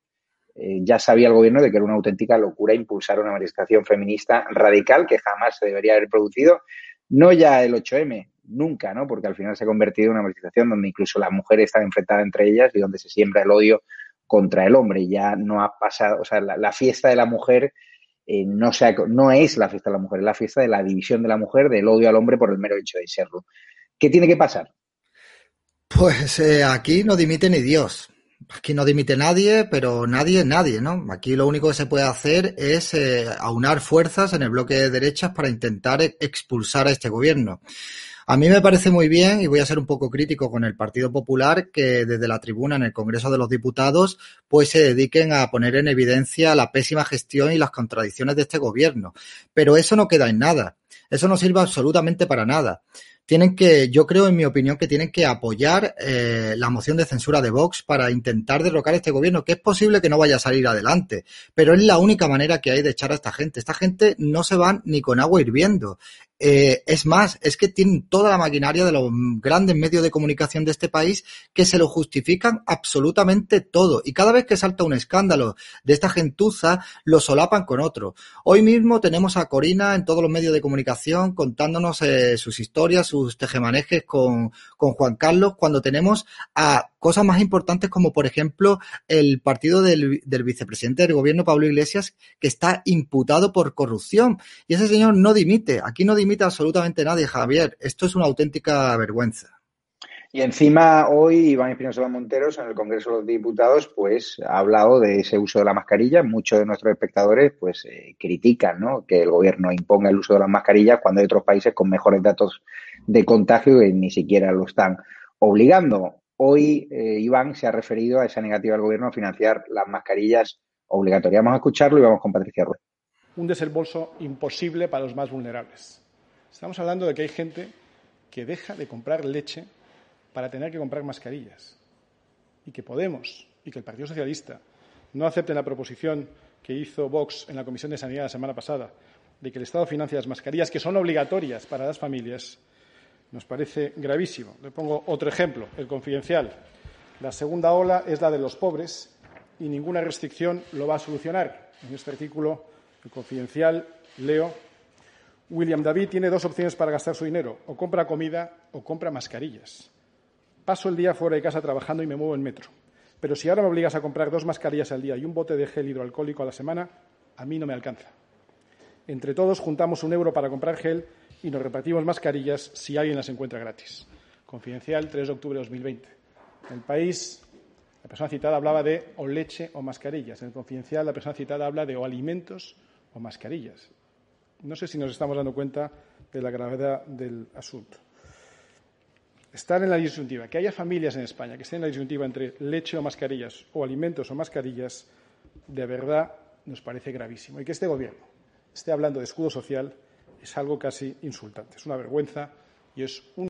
S1: eh, ya sabía el gobierno de que era una auténtica locura impulsar una manifestación feminista radical que jamás se debería haber producido, no ya el 8M, nunca, ¿no? Porque al final se ha convertido en una manifestación donde incluso las mujeres están enfrentadas entre ellas y donde se siembra el odio contra el hombre. Ya no ha pasado, o sea, la, fiesta de la mujer eh, no, no es la fiesta de la mujer, es la fiesta de la división de la mujer, del odio al hombre por el mero hecho de serlo. ¿Qué tiene que pasar?
S4: Pues eh, aquí no dimite ni Dios. Aquí no dimite nadie, pero nadie nadie, ¿no? Aquí lo único que se puede hacer es eh, aunar fuerzas en el bloque de derechas para intentar expulsar a este gobierno. A mí me parece muy bien, y voy a ser un poco crítico con el Partido Popular, que desde la tribuna en el Congreso de los Diputados, pues se dediquen a poner en evidencia la pésima gestión y las contradicciones de este gobierno. Pero eso no queda en nada. Eso no sirve absolutamente para nada tienen que, yo creo, en mi opinión, que tienen que apoyar eh, la moción de censura de Vox para intentar derrocar este gobierno, que es posible que no vaya a salir adelante, pero es la única manera que hay de echar a esta gente. Esta gente no se van ni con agua hirviendo. Eh, es más, es que tienen toda la maquinaria de los grandes medios de comunicación de este país que se lo justifican absolutamente todo. Y cada vez que salta un escándalo de esta gentuza, lo solapan con otro. Hoy mismo tenemos a Corina en todos los medios de comunicación contándonos eh, sus historias, sus tejemanejes con, Juan Carlos, cuando tenemos a cosas más importantes como, por ejemplo, el partido del, del vicepresidente del gobierno, Pablo Iglesias, que está imputado por corrupción. Y ese señor no dimite. Aquí no dimite absolutamente nadie, Javier. Esto es una auténtica vergüenza.
S1: Y encima hoy Iván Espinosa Monteros en el Congreso de los Diputados pues ha hablado de ese uso de la mascarilla. Muchos de nuestros espectadores pues eh, critican ¿no? que el gobierno imponga el uso de las mascarillas cuando hay otros países con mejores datos de contagio y ni siquiera lo están obligando. Hoy eh, Iván se ha referido a esa negativa del gobierno a financiar las mascarillas obligatorias. Vamos a escucharlo y vamos con Patricia Ruiz.
S7: Un desembolso imposible para los más vulnerables Estamos hablando de que hay gente que deja de comprar leche para tener que comprar mascarillas. Y que Podemos y que el Partido Socialista no acepten la proposición que hizo Vox en la Comisión de Sanidad la semana pasada de que el Estado financia las mascarillas que son obligatorias para las familias, nos parece gravísimo. Le pongo otro ejemplo, el confidencial. La segunda ola es la de los pobres y ninguna restricción lo va a solucionar. En este artículo, el confidencial, leo William David tiene dos opciones para gastar su dinero, o compra comida o compra mascarillas. Paso el día fuera de casa trabajando y me muevo en metro. Pero si ahora me obligas a comprar dos mascarillas al día y un bote de gel hidroalcohólico a la semana, a mí no me alcanza. Entre todos juntamos un euro para comprar gel y nos repartimos mascarillas si alguien las encuentra gratis. Confidencial, 3 de octubre de 2020. En el país, la persona citada hablaba de o leche o mascarillas. En el confidencial, la persona citada habla de o alimentos o mascarillas. No sé si nos estamos dando cuenta de la gravedad del asunto. Estar en la disyuntiva, que haya familias en España que estén en la disyuntiva entre leche o mascarillas o alimentos o mascarillas, de verdad nos parece gravísimo. Y que este Gobierno esté hablando de escudo social es algo casi insultante. Es una vergüenza y es un.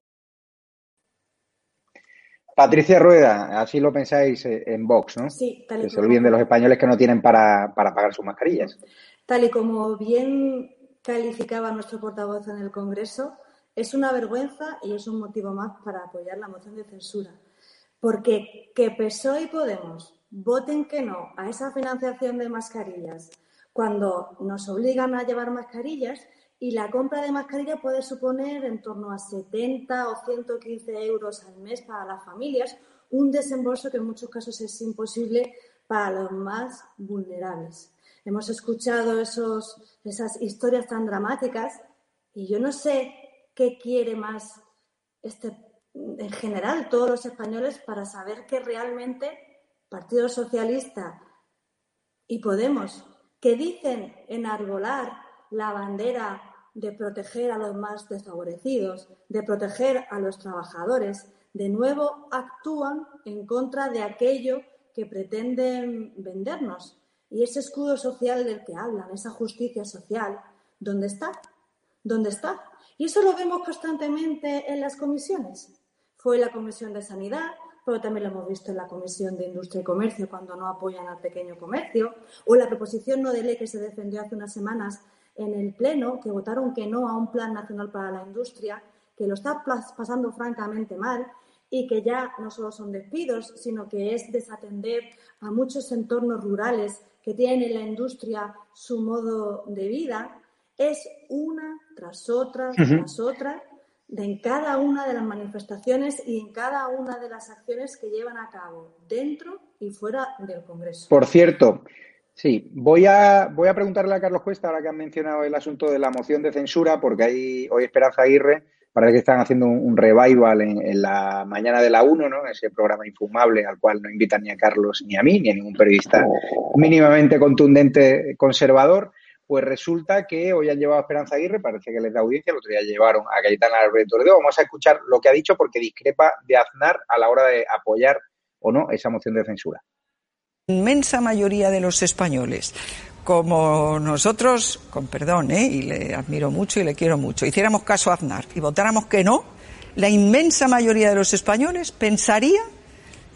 S1: Patricia Rueda, así lo pensáis en Vox, ¿no?
S2: Sí,
S1: tal y Que se olviden de los españoles que no tienen para, para pagar sus mascarillas.
S2: Tal y como bien calificaba nuestro portavoz en el Congreso, es una vergüenza y es un motivo más para apoyar la moción de censura. Porque que PSOE y Podemos voten que no a esa financiación de mascarillas cuando nos obligan a llevar mascarillas y la compra de mascarilla puede suponer en torno a 70 o 115 euros al mes para las familias, un desembolso que en muchos casos es imposible para los más vulnerables. Hemos escuchado esos, esas historias tan dramáticas y yo no sé qué quiere más este, en general todos los españoles para saber que realmente Partido Socialista y Podemos, que dicen enarbolar la bandera de proteger a los más desfavorecidos, de proteger a los trabajadores, de nuevo actúan en contra de aquello que pretenden vendernos. Y ese escudo social del que hablan, esa justicia social, ¿dónde está? ¿Dónde está? Y eso lo vemos constantemente en las comisiones. Fue la Comisión de Sanidad, pero también lo hemos visto en la Comisión de Industria y Comercio cuando no apoyan al pequeño comercio, o la proposición no de ley que se defendió hace unas semanas en el Pleno, que votaron que no a un Plan Nacional para la Industria, que lo está pasando francamente mal y que ya no solo son despidos, sino que es desatender a muchos entornos rurales que tienen en la industria su modo de vida, es una tras otra, tras otra, de en cada una de las manifestaciones y en cada una de las acciones que llevan a cabo dentro y fuera del Congreso.
S1: Por cierto, sí, voy a, voy a preguntarle a Carlos Cuesta, ahora que han mencionado el asunto de la moción de censura, porque hay hoy Esperanza Aguirre Parece que están haciendo un, revival en, la mañana de la 1, ¿no? Ese programa infumable al cual no invitan ni a Carlos ni a mí, ni a ningún periodista mínimamente contundente conservador. Pues resulta que hoy han llevado a Esperanza Aguirre, parece que les da audiencia, el otro día llevaron a Cayetana Alberto Toledo. Vamos a escuchar lo que ha dicho porque discrepa de Aznar a la hora de apoyar o no esa moción de censura.
S6: Inmensa mayoría de los españoles como nosotros, con perdón, ¿eh? y le admiro mucho y le quiero mucho, hiciéramos caso a Aznar y votáramos que no, la inmensa mayoría de los españoles pensaría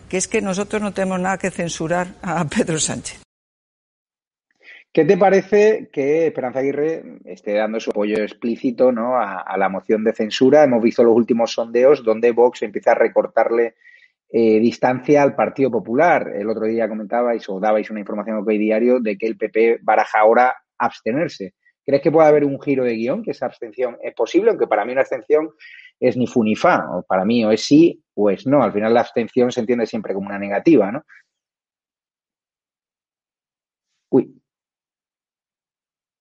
S6: que es que nosotros no tenemos nada que censurar a *laughs* Pedro Sánchez.
S1: ¿Qué te parece que Esperanza Aguirre esté dando su apoyo explícito ¿no? a, a, la moción de censura? Hemos visto los últimos sondeos donde Vox empieza a recortarle eh, distancia al Partido Popular. El otro día comentabais o dabais una información a Diario de que el PP baraja ahora abstenerse. ¿Crees que puede haber un giro de guion, que esa abstención es posible? Aunque para mí una abstención es ni fu ni fa. O para mí o es sí o es no. Al final la abstención se entiende siempre como una negativa, ¿no? Uy.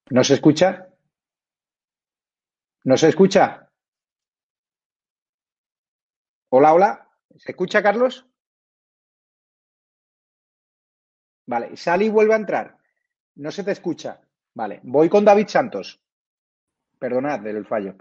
S1: ¿No se escucha? ¿No se escucha? Hola, hola. ¿Se escucha, Carlos? Vale, sale y vuelve a entrar. No se te escucha. Vale, voy con David Santos. Perdonad del fallo.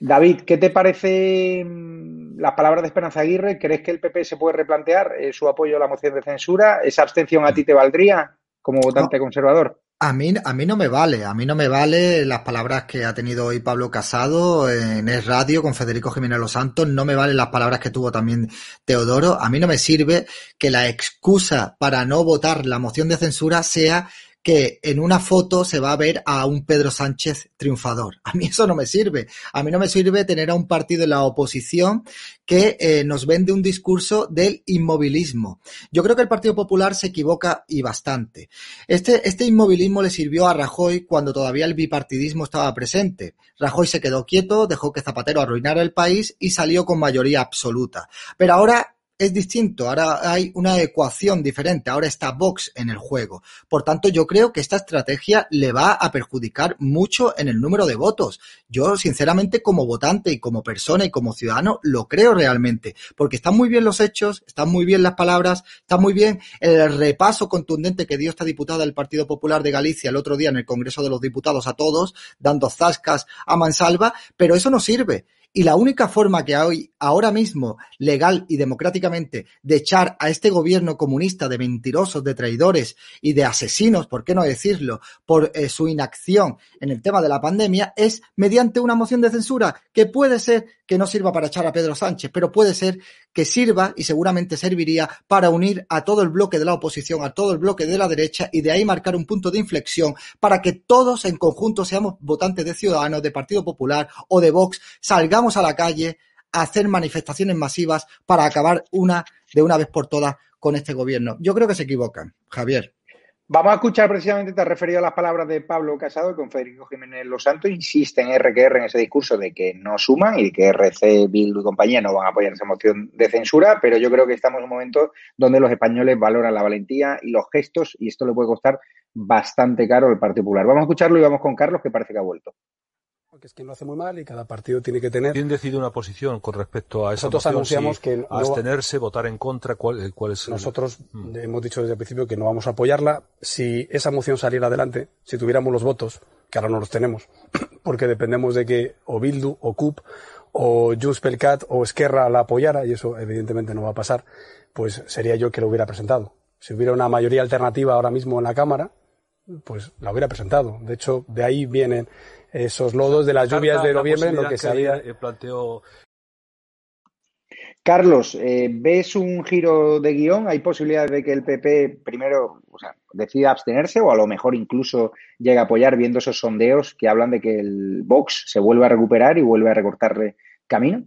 S1: David, ¿qué te parece mm, las palabras de Esperanza Aguirre? ¿Crees que el PP se puede replantear eh, su apoyo a la moción de censura? ¿Esa abstención a ti te valdría como votante conservador?
S4: A mí, a mí no me vale, a mí no me vale las palabras que ha tenido hoy Pablo Casado en Es Radio con Federico Jiménez Los Santos, no me valen las palabras que tuvo también Teodoro, a mí no me sirve que la excusa para no votar la moción de censura sea que en una foto se va a ver a un Pedro Sánchez triunfador. A mí eso no me sirve. A mí no me sirve tener a un partido en la oposición que eh, nos vende un discurso del inmovilismo. Yo creo que el Partido Popular se equivoca y bastante. Este, este inmovilismo le sirvió a Rajoy cuando todavía el bipartidismo estaba presente. Rajoy se quedó quieto, dejó que Zapatero arruinara el país y salió con mayoría absoluta. Pero ahora es distinto, ahora hay una ecuación diferente, ahora está Vox en el juego. Por tanto, yo creo que esta estrategia le va a perjudicar mucho en el número de votos. Yo, sinceramente, como votante y como persona y como ciudadano, lo creo realmente, porque están muy bien los hechos, están muy bien las palabras, está muy bien el repaso contundente que dio esta diputada del Partido Popular de Galicia el otro día en el Congreso de los Diputados a todos, dando zascas a mansalva, pero eso no sirve. Y la única forma que hay ahora mismo, legal y democráticamente, de echar a este gobierno comunista de mentirosos, de traidores y de asesinos, por qué no decirlo, por eh, su inacción en el tema de la pandemia, es mediante una moción de censura que puede ser que no sirva para echar a Pedro Sánchez, pero puede ser que sirva y seguramente serviría para unir a todo el bloque de la oposición, a todo el bloque de la derecha y de ahí marcar un punto de inflexión para que todos en conjunto seamos votantes de Ciudadanos, de Partido Popular o de Vox, salgamos a la calle a hacer manifestaciones masivas para acabar una de una vez por todas con este gobierno. Yo creo que se equivocan, Javier.
S1: Vamos a escuchar precisamente, te has referido a las palabras de Pablo Casado, con Federico Jiménez Los Santos insiste en RQR en ese discurso de que no suman y que RC, Bildu y compañía no van a apoyar esa moción de censura, pero yo creo que estamos en un momento donde los españoles valoran la valentía y los gestos y esto le puede costar bastante caro al Partido Popular. Vamos a escucharlo y vamos con Carlos, que parece que ha vuelto
S8: que es que lo hace muy mal y cada partido tiene que tener.
S9: ¿Quién decide una posición con respecto a esa
S8: Nosotros anunciamos que
S9: abstenerse, votar en contra, ¿cuál, cuál es?
S8: Nosotros mm. hemos dicho desde el principio que no vamos a apoyarla. Si esa moción saliera adelante, si tuviéramos los votos, que ahora no los tenemos, *clears throat* porque dependemos de que o Bildu o CUP o Junts per o Esquerra la apoyara y eso evidentemente no va a pasar, pues sería yo que lo hubiera presentado. Si hubiera una mayoría alternativa ahora mismo en la Cámara, pues la hubiera presentado. De hecho, de ahí vienen esos lodos de las lluvias de noviembre, lo que se había...
S9: planteó
S1: Carlos, eh, ¿ves un giro de guion? ¿Hay posibilidades de que el PP primero o sea, decida abstenerse o a lo mejor incluso llegue a apoyar viendo esos sondeos que hablan de que el Vox se vuelve a recuperar y vuelve a recortarle camino?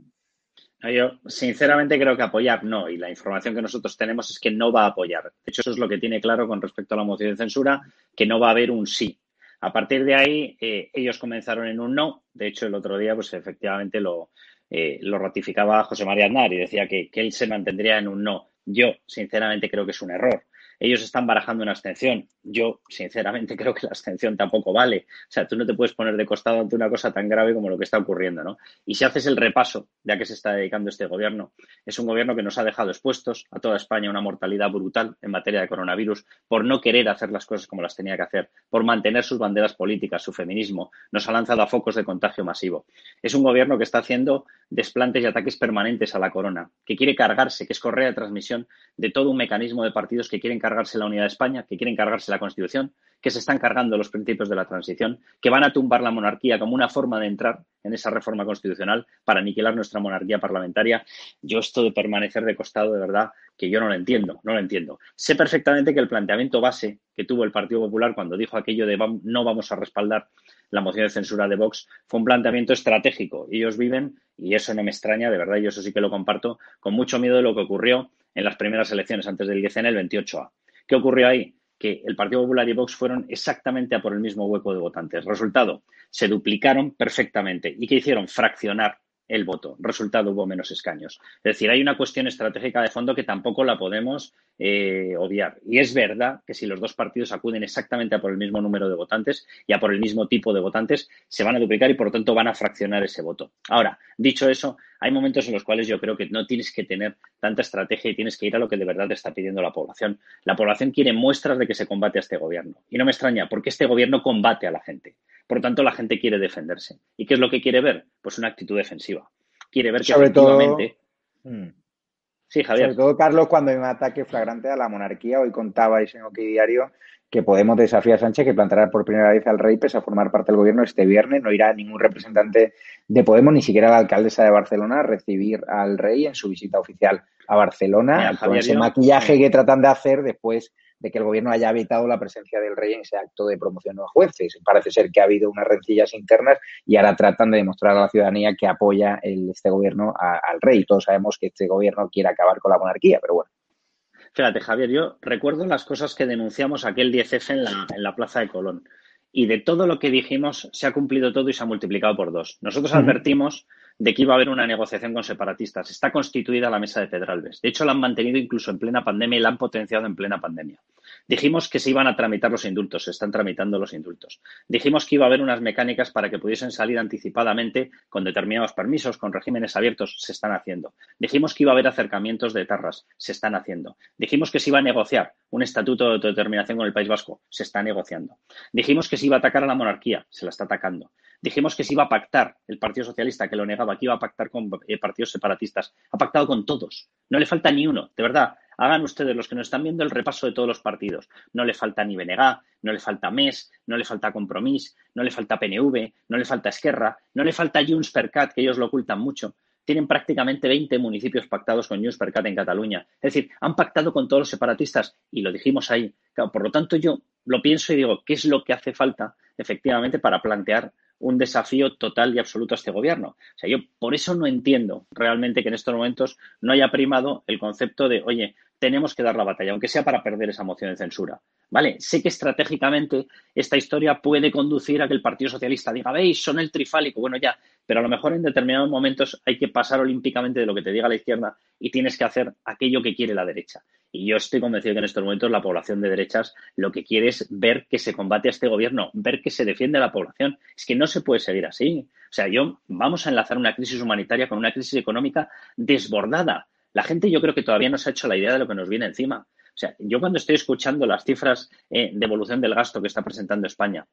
S3: Yo sinceramente creo que apoyar no, y la información que nosotros tenemos es que no va a apoyar. De hecho, eso es lo que tiene claro con respecto a la moción de censura, que no va a haber un sí. A partir de ahí, eh, ellos comenzaron en un no. De hecho, el otro día, pues efectivamente lo, eh, lo ratificaba José María Aznar y decía que, que él se mantendría en un no. Yo, sinceramente, creo que es un error. Ellos están barajando una abstención. Yo, sinceramente, *laughs* creo que la abstención tampoco vale. O sea, tú no te puedes poner de costado ante una cosa tan grave como lo que está ocurriendo, ¿no? Y si haces el repaso de a qué se está dedicando este gobierno, es un gobierno que nos ha dejado expuestos a toda España una mortalidad brutal en materia de coronavirus por no querer hacer las cosas como las tenía que hacer, por mantener sus banderas políticas, su feminismo. Nos ha lanzado a focos de contagio masivo. Es un gobierno que está haciendo desplantes y ataques permanentes a la corona, que quiere cargarse, que es correa de transmisión de todo un mecanismo de partidos que quieren cargarse la unidad de España, que quieren cargarse la Constitución, que se están cargando los principios de la transición, que van a tumbar la monarquía como una forma de entrar en esa reforma constitucional para aniquilar nuestra monarquía parlamentaria. Yo esto de permanecer de costado, de verdad, que yo no lo entiendo, no lo entiendo. Sé perfectamente que el planteamiento base que tuvo el Partido Popular cuando dijo aquello de no vamos a respaldar la moción de censura de Vox fue un planteamiento estratégico. Ellos viven, y eso no me extraña, de verdad, yo eso sí que lo comparto, con mucho miedo de lo que ocurrió en las primeras elecciones antes del 10 en el 28A. ¿Qué ocurrió ahí? Que el Partido Popular y Vox fueron exactamente a por el mismo hueco de votantes. Resultado, se duplicaron perfectamente. ¿Y qué hicieron? Fraccionar el voto. Resultado, hubo menos escaños. Es decir, hay una cuestión estratégica de fondo que tampoco la podemos eh, obviar. Y es verdad que si los dos partidos acuden exactamente a por el mismo número de votantes y a por el mismo tipo de votantes, se van a duplicar y por lo tanto van a fraccionar ese voto. Ahora, dicho eso, hay momentos en los cuales yo creo que no tienes que tener tanta estrategia y tienes que ir a lo que de verdad te está pidiendo la población. La población quiere muestras de que se combate a este gobierno. Y no me extraña, porque este gobierno combate a la gente. Por lo tanto, la gente quiere defenderse. ¿Y qué es lo que quiere ver? Pues una actitud defensiva. Quiere ver que
S1: sobre efectivamente.
S3: Todo, mm. Sí, Javier.
S1: Sobre todo, Carlos, cuando hay un ataque flagrante a la monarquía, hoy contabais en OK Diario que Podemos desafiar a Sánchez que plantará por primera vez al rey pese a formar parte del gobierno este viernes. No irá ningún representante de Podemos, ni siquiera la alcaldesa de Barcelona, a recibir al rey en su visita oficial a Barcelona, con ese maquillaje que tratan de hacer después de que el gobierno haya evitado la presencia del rey en ese acto de promoción a jueces. Parece ser que ha habido unas rencillas internas y ahora tratan de demostrar a la ciudadanía que apoya el, este gobierno al rey. Todos sabemos que este gobierno quiere acabar con la monarquía, pero bueno.
S3: Fíjate, Javier, yo recuerdo las cosas que denunciamos aquel 10F en la, en la Plaza de Colón. Y de todo lo que dijimos, se ha cumplido todo y se ha multiplicado por dos. Nosotros advertimos de que iba a haber una negociación con separatistas. Está constituida la mesa de Pedralbes. De hecho, la han mantenido incluso en plena pandemia y la han potenciado en plena pandemia. Dijimos que se iban a tramitar los indultos, se están tramitando los indultos. Dijimos que iba a haber unas mecánicas para que pudiesen salir anticipadamente con determinados permisos, con regímenes abiertos, se están haciendo. Dijimos que iba a haber acercamientos de tarras, se están haciendo. Dijimos que se iba a negociar un estatuto de autodeterminación con el País Vasco, se está negociando. Dijimos que se iba a atacar a la monarquía, se la está atacando. Dijimos que se iba a pactar el Partido Socialista, que lo negaba, que iba a pactar con eh, partidos separatistas. Ha pactado con todos. No le falta ni uno, de verdad. Hagan ustedes, los que nos están viendo, el repaso de todos los partidos. No le falta ni BNG, no le falta MES, no le falta Compromís, no le falta PNV, no le falta Esquerra, no le falta Junts per Cat, que ellos lo ocultan mucho. Tienen prácticamente 20 municipios pactados con Junts per Cat en Cataluña. Es decir, han pactado con todos los separatistas y lo dijimos ahí. por lo tanto, yo lo pienso y digo, ¿qué es lo que hace falta efectivamente para plantear un desafío total y absoluto a este gobierno. O sea, yo por eso no entiendo realmente que en estos momentos no haya primado el concepto de, oye, tenemos que dar la batalla, aunque sea para perder esa moción de censura. ¿Vale? Sé que estratégicamente esta historia puede conducir a que el Partido Socialista diga, veis, son el trifálico. Bueno, ya, pero a lo mejor en determinados momentos hay que pasar olímpicamente de lo que te diga la izquierda y tienes que hacer aquello que quiere la derecha. Y yo estoy convencido que en estos momentos la población de derechas lo que quiere es ver que se combate a este gobierno, ver que se defiende a la población. Es que no se puede seguir así. O sea, yo vamos a enlazar una crisis humanitaria con una crisis económica desbordada. La gente yo creo que todavía no se ha hecho la idea de lo que nos viene encima. O sea, yo cuando estoy escuchando las cifras eh, de evolución del gasto que está presentando España,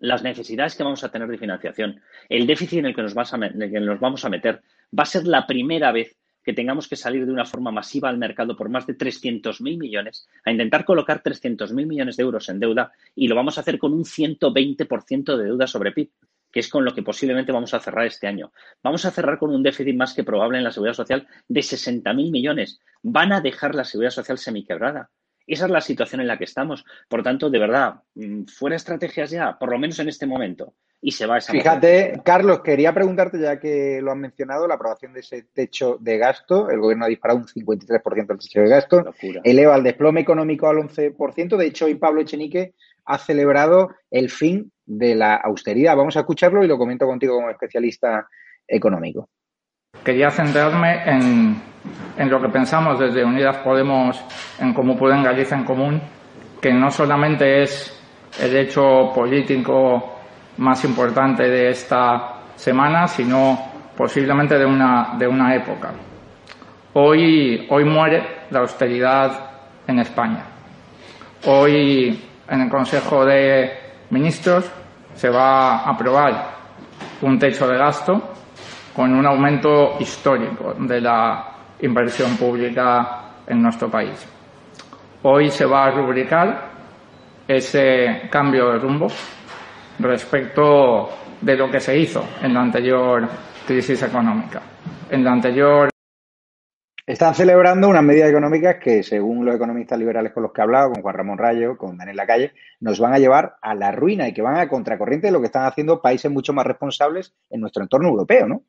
S3: las necesidades que vamos a tener de financiación, el déficit en el que nos, en el que nos vamos a meter, va a ser la primera vez que tengamos que salir de una forma masiva al mercado por más de 300.000 millones, a intentar colocar 300.000 millones de euros en deuda y lo vamos a hacer con un 120% de deuda sobre PIB, que es con lo que posiblemente vamos a cerrar este año. Vamos a cerrar con un déficit más que probable en la seguridad social de 60.000 millones. Van a dejar la seguridad social semiquebrada. Esa es la situación en la que estamos. Por tanto, de verdad, mm, fuera estrategias ya, por lo menos en este momento y se va esa
S1: Fíjate, Carlos, quería preguntarte, ya que lo han mencionado, la aprobación de ese techo de gasto. El gobierno ha disparado un 53% del techo de gasto. Eleva el desplome económico al 11%. De hecho, hoy Pablo Echenique ha celebrado el fin de la austeridad. Vamos a escucharlo y lo comento contigo como especialista económico.
S10: Quería centrarme en, en lo que pensamos desde Unidas Podemos en cómo pueden Galicia en Común, que no solamente es el hecho político más importante de esta semana, sino posiblemente de una, de una época. Hoy, hoy muere la austeridad en España. Hoy en el Consejo de Ministros se va a aprobar un techo de gasto con un aumento histórico de la inversión pública en nuestro país. Hoy se va a rubricar ese cambio de rumbo respecto de lo que se hizo en la anterior crisis económica. En la anterior.
S1: Están celebrando unas medidas económicas que, según los economistas liberales con los que he hablado, con Juan Ramón Rayo, con Daniel Lacalle, nos van a llevar a la ruina y que van a contracorriente de lo que están haciendo países mucho más responsables en nuestro entorno europeo, ¿no?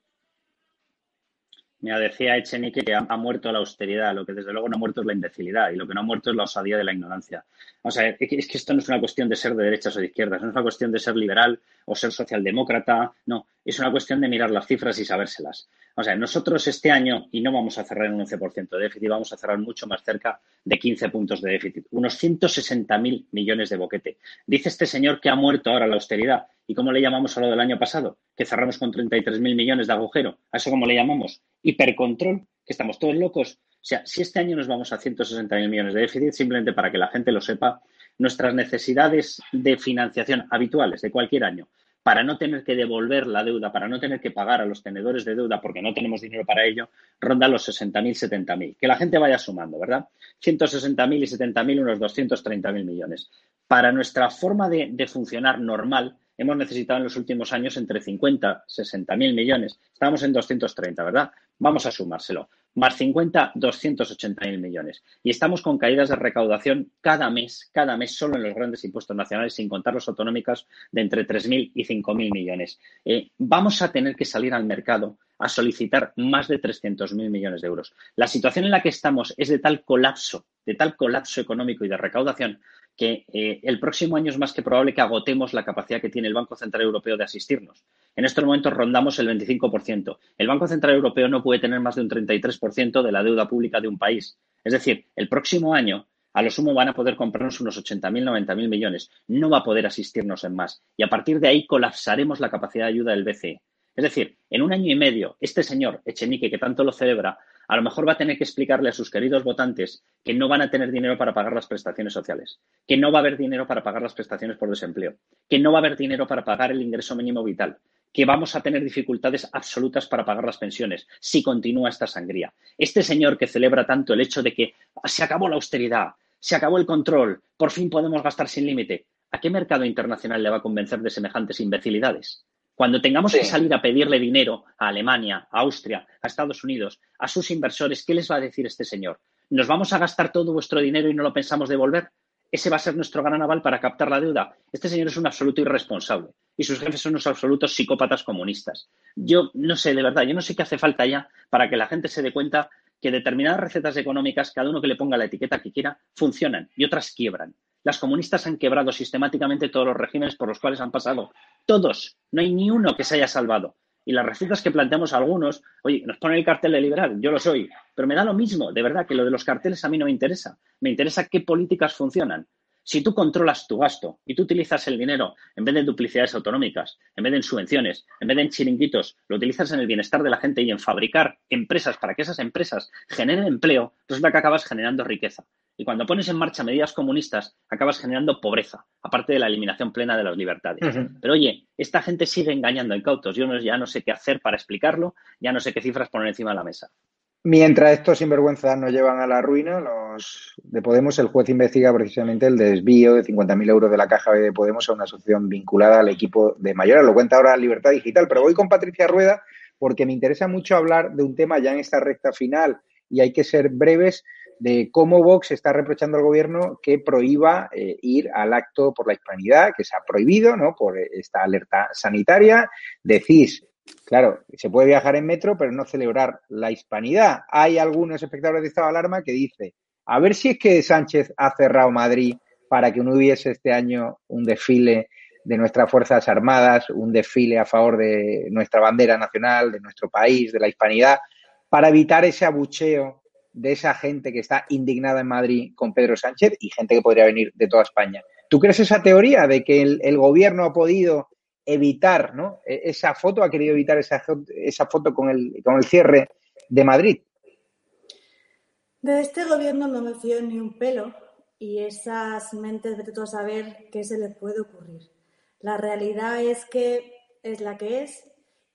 S3: Mira, decía Echenique que ha, muerto la austeridad, lo que desde luego no ha muerto es la imbecilidad y lo que no ha muerto es la osadía de la ignorancia. O sea, es que esto no es una cuestión de ser de derechas o de izquierdas, no es una cuestión de ser liberal o ser socialdemócrata, no, es una cuestión de mirar las cifras y sabérselas. O sea, nosotros este año, y no vamos a cerrar en un 11% de déficit, vamos a cerrar mucho más cerca de 15 puntos de déficit, unos 160.000 millones de boquete. Dice este señor que ha muerto ahora la austeridad. ¿Y cómo le llamamos a lo del año pasado? Que cerramos con 33.000 millones de agujero. ¿A eso cómo le llamamos? Hipercontrol, que estamos todos locos. Sea, si este año nos vamos a 160.000 millones de déficit, simplemente para que la gente lo sepa, nuestras necesidades de financiación habituales de cualquier año, para no tener que devolver la deuda, para no tener que pagar a los tenedores de deuda porque no tenemos dinero para ello, ronda los 60.000, 70.000. Que la gente vaya sumando, ¿verdad? 160.000 y 70.000, unos 230.000 millones. Para nuestra forma de, de funcionar normal, hemos necesitado en los últimos años entre 50, 60 mil millones. Estamos en 230, ¿verdad? Vamos a sumárselo. Más 50, 280 mil millones. Y estamos con caídas de recaudación cada mes, cada mes solo en los grandes impuestos nacionales, sin contar los autonómicos, de entre 3.000 y 5.000 millones. Eh, vamos a tener que salir al mercado a solicitar más de 300.000 millones de euros. La situación en la que estamos es de tal colapso, de tal colapso económico y de recaudación, que eh, el próximo año es más que probable que agotemos la capacidad que tiene el Banco Central Europeo de asistirnos. En estos momentos rondamos el 25%. El Banco Central Europeo no puede tener más de un 33% de la deuda pública de un país. Es decir, el próximo año a lo sumo van a poder comprarnos unos 80.000, 90.000 millones. No va a poder asistirnos en más. Y a partir de ahí colapsaremos la capacidad de ayuda del BCE. Es decir, en un año y medio, este señor Echenique, que tanto lo celebra, a lo mejor va a tener que explicarle a sus queridos votantes que no van a tener dinero para pagar las prestaciones sociales, que no va a haber dinero para pagar las prestaciones por desempleo, que no va a haber dinero para pagar el ingreso mínimo vital, que vamos a tener dificultades absolutas para pagar las pensiones si continúa esta sangría. Este señor que celebra tanto el hecho de que se acabó la austeridad, se acabó el control, por fin podemos gastar sin límite, ¿a qué mercado internacional le va a convencer de semejantes imbecilidades? Cuando tengamos que salir a pedirle dinero a Alemania, a Austria, a Estados Unidos, a sus inversores, ¿qué les va a decir este señor? ¿Nos vamos a gastar todo vuestro dinero y no lo pensamos devolver? ese va a ser nuestro gran aval para captar la deuda. Este señor es un absoluto irresponsable y sus jefes son unos absolutos psicópatas comunistas. Yo no sé, de verdad, yo no sé qué hace falta ya para que la gente se dé cuenta que determinadas recetas económicas, cada uno que le ponga la etiqueta que quiera, funcionan y otras quiebran. Las comunistas han quebrado sistemáticamente todos los regímenes por los cuales han pasado. Todos. No hay ni uno que se haya salvado. Y las recetas que planteamos algunos, oye, nos ponen el cartel de liberal, yo lo soy, pero me da lo mismo, de verdad, que lo de los carteles a mí no me interesa. Me interesa qué políticas funcionan. Si tú controlas tu gasto y tú utilizas el dinero en vez de duplicidades autonómicas, en vez de en subvenciones, en vez de chiringuitos, lo utilizas en el bienestar de la gente y en fabricar empresas para que esas empresas generen empleo, resulta que acabas generando riqueza. Y cuando pones en marcha medidas comunistas, acabas generando pobreza, aparte de la eliminación plena de las libertades. Pero oye, esta gente sigue engañando a incautos. Yo ya no sé qué hacer para explicarlo, ya no sé qué cifras poner encima de la mesa.
S1: Mientras estos sinvergüenzas nos llevan a la ruina, los de Podemos, el juez investiga precisamente el desvío de 50.000 euros de la caja de Podemos a una asociación vinculada al equipo de Mayora. Lo cuenta ahora Libertad Digital, pero voy con Patricia Rueda porque me interesa mucho hablar de un tema ya en esta recta final y hay que ser breves de cómo Vox está reprochando al gobierno que prohíba eh, ir al acto por la hispanidad, que se ha prohibido, ¿no? Por esta alerta sanitaria. Decís, claro, se puede viajar en metro, pero no celebrar la hispanidad. Hay algunos espectadores de estado de alarma que dicen, a ver si es que Sánchez ha cerrado Madrid para que no hubiese este año un desfile de nuestras Fuerzas Armadas, un desfile a favor de nuestra bandera nacional, de nuestro país, de la hispanidad, para evitar ese abucheo de esa gente que está indignada en Madrid con Pedro Sánchez y gente que podría venir de toda España. ¿Tú crees esa teoría de que el, gobierno ha podido evitar, ¿no? E, esa foto, ha querido evitar esa, esa foto con el, con el cierre de Madrid?
S2: De este gobierno no me fío ni un pelo y esas mentes, tú a saber qué se les puede ocurrir. La realidad es que es la que es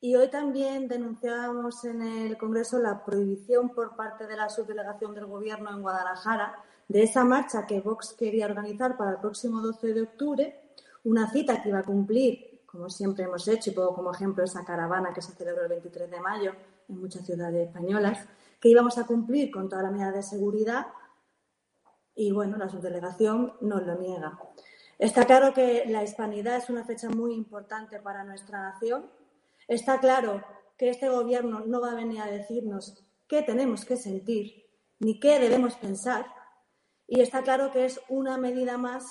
S2: y hoy también denunciábamos en el Congreso la prohibición por parte de la subdelegación del Gobierno en Guadalajara de esa marcha que Vox quería organizar para el próximo 12 de octubre, una cita que iba a cumplir, como siempre hemos hecho, y pongo como ejemplo esa caravana que se celebró el 23 de mayo en muchas ciudades españolas, que íbamos a cumplir con toda la medida de seguridad y, bueno, la subdelegación nos lo niega. Está claro que la hispanidad es una fecha muy importante para nuestra nación Está claro que este gobierno no va a venir a decirnos qué tenemos que sentir ni qué debemos pensar. Y está claro que es una medida más,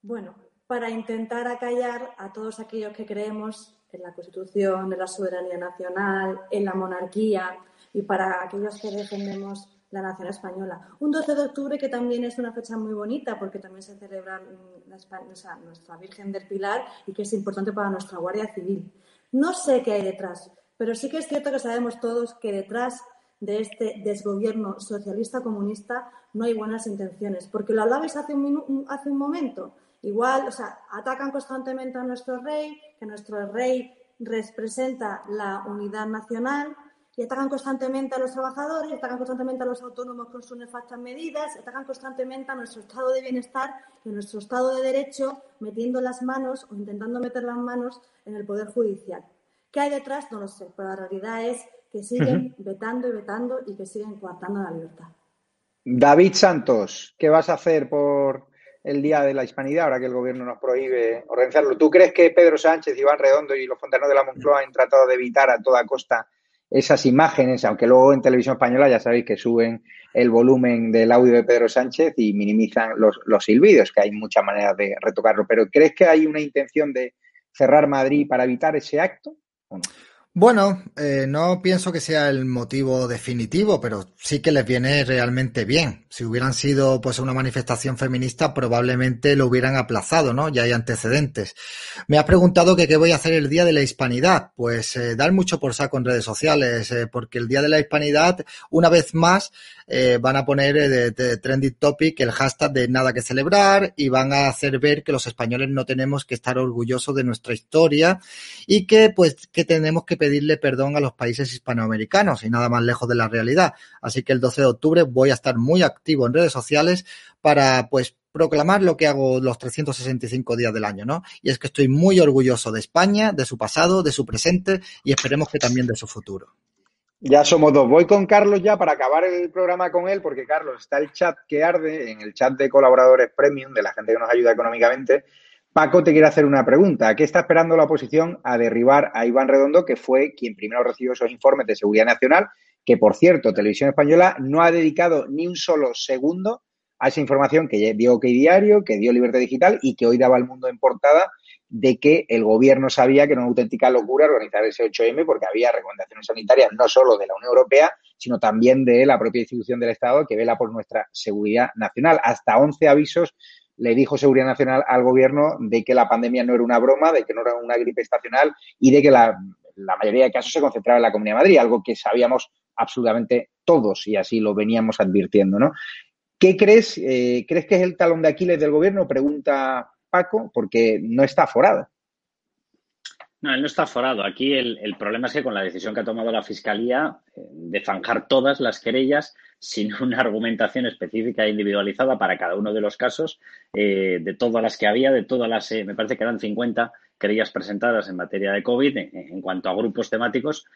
S2: bueno, para intentar acallar a todos aquellos que creemos en la Constitución, en la soberanía nacional, en la monarquía y para aquellos que defendemos la nación española. Un 12 de octubre que también es una fecha muy bonita porque también se celebra nuestra Virgen del Pilar y que es importante para nuestra Guardia Civil. No sé qué hay detrás, pero sí que es cierto que sabemos todos que detrás de este desgobierno socialista comunista no hay buenas intenciones, porque lo hablabais hace un, momento. Igual, o sea, atacan constantemente a nuestro rey, que nuestro rey representa la unidad nacional, y atacan constantemente a los trabajadores, atacan constantemente a los autónomos con sus nefastas medidas, atacan constantemente a nuestro estado de bienestar y a nuestro estado de derecho, metiendo las manos o intentando meter las manos en el Poder Judicial. ¿Qué hay detrás? No lo sé, pero la realidad es que siguen vetando y vetando y que siguen coartando la libertad.
S1: David Santos, ¿qué vas a hacer por el Día de la Hispanidad ahora que el gobierno nos prohíbe organizarlo? ¿Tú crees que Pedro Sánchez, Iván Redondo y los fontaneros de la Moncloa han tratado de evitar a toda costa esas imágenes, aunque luego en televisión española ya sabéis que suben el volumen del audio de Pedro Sánchez y minimizan los, los silbidos, que hay muchas maneras de retocarlo. Pero ¿crees que hay una intención de cerrar Madrid para evitar ese acto? ¿o no?
S4: Bueno, eh, no pienso que sea el motivo definitivo, pero sí que les viene realmente bien. Si hubieran sido pues una manifestación feminista, probablemente lo hubieran aplazado, ¿no? Ya hay antecedentes. Me has preguntado que qué voy a hacer el Día de la Hispanidad. Pues eh, dar mucho por saco en redes sociales, eh, porque el Día de la Hispanidad, una vez más, eh, van a poner eh, de, de trending topic el hashtag de nada que celebrar y van a hacer ver que los españoles no tenemos que estar orgullosos de nuestra historia y que pues que tenemos que pedirle perdón a los países hispanoamericanos y nada más lejos de la realidad. Así que el 12 de octubre voy a estar muy activo en redes sociales para pues proclamar lo que hago los 365 días del año, ¿no? Y es que estoy muy orgulloso de España, de su pasado, de su presente y esperemos que también de su futuro.
S1: Ya somos dos. Voy con Carlos ya para acabar el programa con él, porque Carlos está el chat que arde, en el chat de colaboradores premium, de la gente que nos ayuda económicamente. Paco te quiere hacer una pregunta. ¿Qué está esperando la oposición a derribar a Iván Redondo, que fue quien primero recibió esos informes de seguridad nacional? Que, por cierto, Televisión Española no ha dedicado ni un solo segundo a esa información que dio OK Diario, que dio Libertad Digital y que hoy daba al mundo en portada de que el gobierno sabía que era una auténtica locura organizar ese 8M porque había recomendaciones sanitarias no solo de la Unión Europea, sino también de la propia institución del Estado que vela por nuestra seguridad nacional. Hasta 11 avisos le dijo Seguridad Nacional al gobierno de que la pandemia no era una broma, de que no era una gripe estacional y de que la, mayoría de casos se concentraba en la Comunidad de Madrid, algo que sabíamos absolutamente todos y así lo veníamos advirtiendo, ¿no? ¿Qué crees? Eh, ¿Crees que es el talón de Aquiles del gobierno? Pregunta Paco, porque no está forado.
S3: No, él no está forado. Aquí el, problema es que con la decisión que ha tomado la Fiscalía eh, de zanjar todas las querellas sin *laughs* una argumentación específica e individualizada para cada uno de los casos, eh, de todas las que había, de todas las, me parece que eran 50 querellas presentadas en materia de COVID, en, cuanto a grupos temáticos,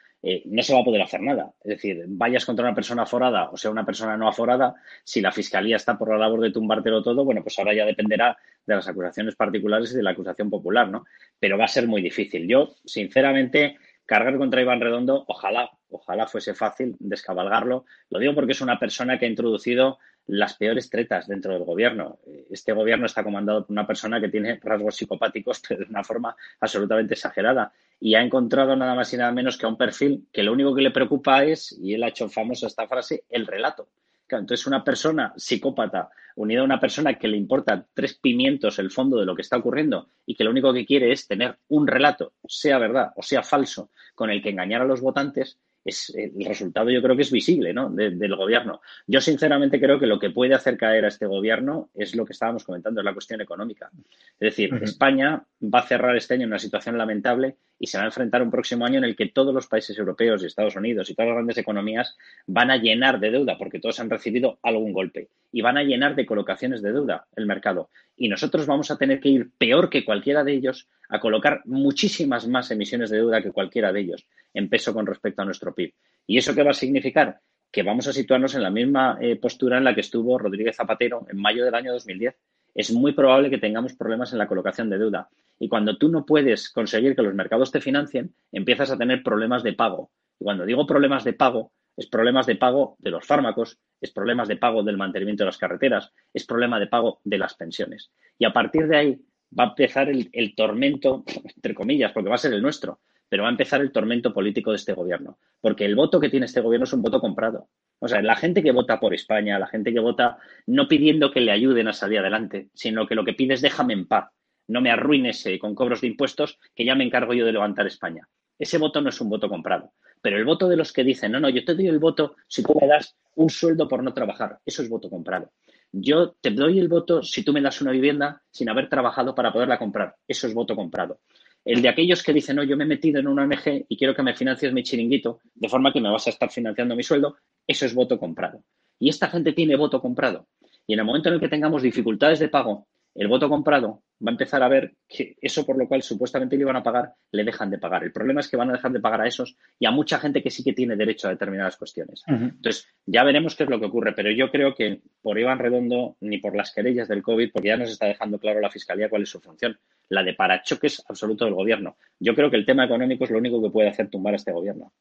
S3: no se va a poder hacer nada. Es decir, vayas contra una persona aforada o sea una persona no aforada, si la Fiscalía está por la labor de tumbártelo todo, bueno, pues ahora ya dependerá de las acusaciones particulares y de la acusación popular, ¿no? Pero va a ser muy difícil. Yo, sinceramente, cargar contra Iván Redondo, ojalá, ojalá fuese fácil descabalgarlo. Lo digo porque es una persona que ha introducido las peores tretas dentro del gobierno. Este gobierno está comandado por una persona que tiene rasgos psicopáticos *laughs* de una forma absolutamente exagerada y ha encontrado nada más y nada menos que a un perfil que lo único que le preocupa es, y él ha hecho famosa esta frase, el relato entonces, una persona psicópata unida a una persona que le importa tres pimientos el fondo de lo que está ocurriendo y que lo único que quiere es tener un relato, sea verdad o sea falso, con el que engañar a los votantes, es, el resultado yo creo que es visible ¿no? del gobierno. Yo sinceramente creo que lo que puede hacer caer a este gobierno es lo que estábamos comentando, es la cuestión económica. Es decir, España va a cerrar este año en una situación lamentable y se va a enfrentar un próximo año en el que todos los países europeos y Estados Unidos y todas las grandes economías van a llenar de deuda porque todos han recibido algún golpe y van a llenar de colocaciones de deuda el mercado. Y nosotros vamos a tener que ir peor que cualquiera de ellos a colocar muchísimas más emisiones de deuda que cualquiera de ellos en peso con respecto a nuestro PIB. ¿Y eso qué va a significar? Que vamos a situarnos en la misma eh, postura en la que estuvo Rodríguez Zapatero en mayo del año 2010 es muy probable que tengamos problemas en la colocación de deuda. Y cuando tú no puedes conseguir que los mercados te financien, empiezas a tener problemas de pago. Y cuando digo problemas de pago, es problemas de pago de los fármacos, es problemas de pago del mantenimiento de las carreteras, es problema de pago de las pensiones. Y a partir de ahí va a empezar el, tormento, *laughs* entre comillas, porque va a ser el nuestro, pero va a empezar el tormento político de este gobierno. Porque el voto que tiene este gobierno es un voto comprado. O sea, la gente que vota por España, la gente que vota no pidiendo que le ayuden a salir adelante, sino que lo que pide es déjame en paz, no me arruines eh, con cobros de impuestos, que ya me encargo yo de levantar España. Ese voto no es un voto comprado. Pero el voto de los que dicen, no, no, yo te doy el voto si tú me das un sueldo por no trabajar, eso es voto comprado. Yo te doy el voto si tú me das una vivienda sin haber trabajado para poderla comprar, eso es voto comprado. El de aquellos que dicen, no, yo me he metido en una ONG y quiero que me financies mi chiringuito, de forma que me vas a estar financiando mi sueldo, eso es voto comprado. Y esta gente tiene voto comprado. Y en el momento en el que tengamos dificultades de pago, el voto comprado va a empezar a ver que eso por lo cual supuestamente le iban a pagar, le dejan de pagar. El problema es que van a dejar de pagar a esos y a mucha gente que sí que tiene derecho a determinadas cuestiones. Entonces, ya veremos qué es lo que ocurre, pero yo creo que por Iván Redondo ni por las querellas del COVID, porque ya nos está dejando claro la Fiscalía cuál es su función la de parachoques absoluto del gobierno. Yo creo que el tema económico es lo único que puede hacer tumbar a este gobierno.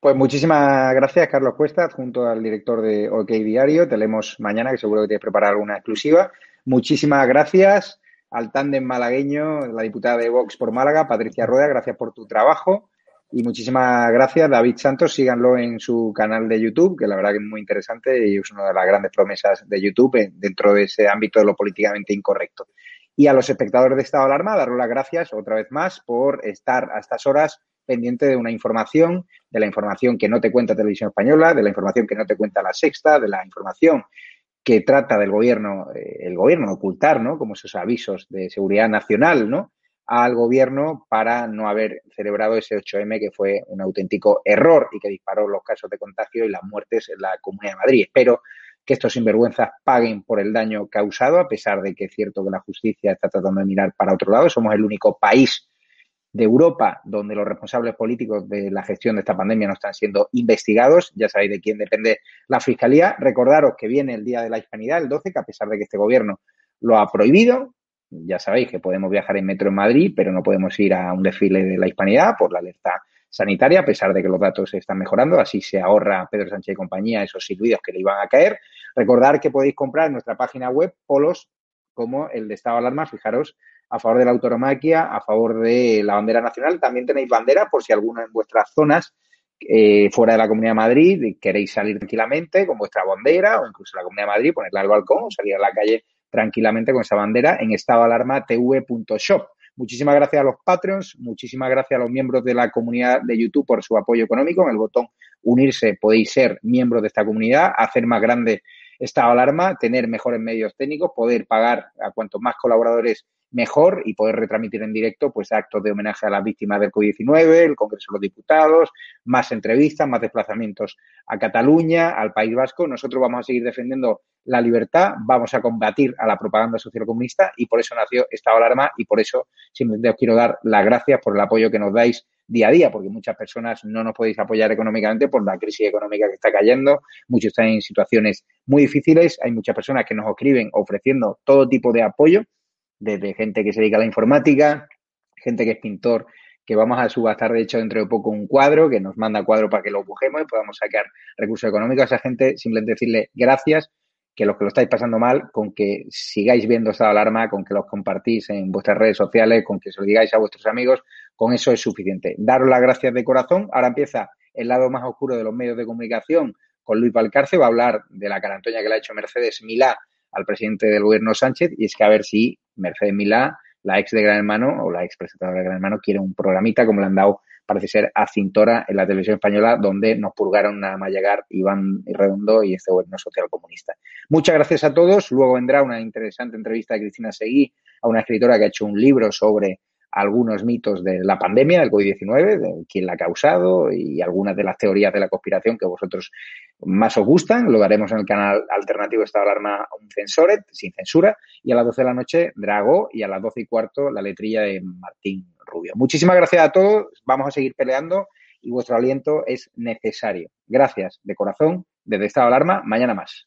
S1: Pues muchísimas gracias, Carlos Cuesta, junto al director de OK Diario. Te leemos mañana, que seguro que tienes preparado alguna exclusiva. Muchísimas gracias al tándem malagueño, la diputada de Vox por Málaga, Patricia Rueda, gracias por tu trabajo. Y muchísimas gracias, David Santos. Síganlo en su canal de YouTube, que la verdad que es muy interesante y es una de las grandes promesas de YouTube dentro de ese ámbito de lo políticamente incorrecto. Y a los espectadores de Estado de Alarma, daros las gracias otra vez más por estar a estas horas pendiente de una información, de la información que no te cuenta Televisión Española, de la información que no te cuenta La Sexta, de la información que trata del gobierno, eh, el gobierno ocultar, ¿no? Como esos avisos de seguridad nacional, ¿no? Al gobierno para no haber celebrado ese 8M que fue un auténtico error y que disparó los casos de contagio y las muertes en la Comunidad de Madrid. Espero que estos sinvergüenzas paguen por el daño causado, a pesar de que es cierto que la justicia está tratando de mirar para otro lado. Somos el único país de Europa, donde los responsables políticos de la gestión de esta pandemia no están siendo investigados. Ya sabéis de quién depende la Fiscalía. Recordaros que viene el Día de la Hispanidad, el 12, que a pesar de que este gobierno lo ha prohibido, ya sabéis que podemos viajar en metro en Madrid, pero no podemos ir a un desfile de la Hispanidad por la alerta sanitaria, a pesar de que los datos se están mejorando. Así se ahorra Pedro Sánchez y compañía esos silbidos que le iban a caer. Recordar que podéis comprar nuestra página web polos como el de estado de alarma, fijaros, a favor de la autoromaquia, a favor de la bandera nacional. También tenéis bandera por si alguno en vuestras zonas eh, fuera de la Comunidad de Madrid queréis salir tranquilamente con vuestra bandera o incluso la Comunidad de Madrid, ponerla al balcón o salir a la calle tranquilamente con esa bandera en estadoalarmatv.shop. Muchísimas gracias a los Patreons, muchísimas gracias a los miembros de la comunidad de YouTube por su apoyo económico. En el botón unirse podéis ser miembros de esta comunidad, hacer más grande esta alarma, tener mejores medios técnicos, poder pagar a cuantos más colaboradores mejor y poder retransmitir en directo pues actos de homenaje a las víctimas del COVID-19, el Congreso de los Diputados, más entrevistas, más desplazamientos a Cataluña, al País Vasco. Nosotros vamos a seguir defendiendo la libertad, vamos a combatir a la propaganda social comunista y por eso nació esta alarma y por eso simplemente os quiero dar las gracias por el apoyo que nos dais día a día, porque muchas personas no nos podéis apoyar económicamente por la crisis económica que está cayendo, muchos están en situaciones muy difíciles, hay muchas personas que nos escriben ofreciendo todo tipo de apoyo desde gente que se dedica a la informática, gente que es pintor, que vamos a subastar de hecho dentro de poco un cuadro, que nos manda cuadro para que lo cogemos y podamos sacar recursos económicos a esa gente, simplemente decirle gracias, que los que lo estáis pasando mal, con que sigáis viendo esta alarma, con que los compartís en vuestras redes sociales, con que se lo digáis a vuestros amigos, con eso es suficiente. Daros las gracias de corazón. Ahora empieza el lado más oscuro de los medios de comunicación con Luis Valcarce, va a hablar de la carantoña que le ha hecho Mercedes Milá al presidente del gobierno Sánchez y es que a ver si Mercedes Milá, la ex de Gran Hermano o la ex presentadora de Gran Hermano, quiere un programita como le han dado, parece ser, a Cintora en la televisión española, donde nos purgaron nada más llegar Iván Redondo y este gobierno social comunista. Muchas gracias a todos. Luego vendrá una interesante entrevista de Cristina Seguí, a una escritora que ha hecho un libro sobre algunos mitos de la pandemia del COVID-19, de quién la ha causado y algunas de las teorías de la conspiración que vosotros más os gustan. Lo haremos en el canal alternativo Estado de Alarma un sin censura. Y a las 12 de la noche, Drago. Y a las 12 y cuarto, la letrilla de Martín Rubio. Muchísimas gracias a todos. Vamos a seguir peleando y vuestro aliento es necesario. Gracias de corazón desde Estado de Alarma. Mañana más.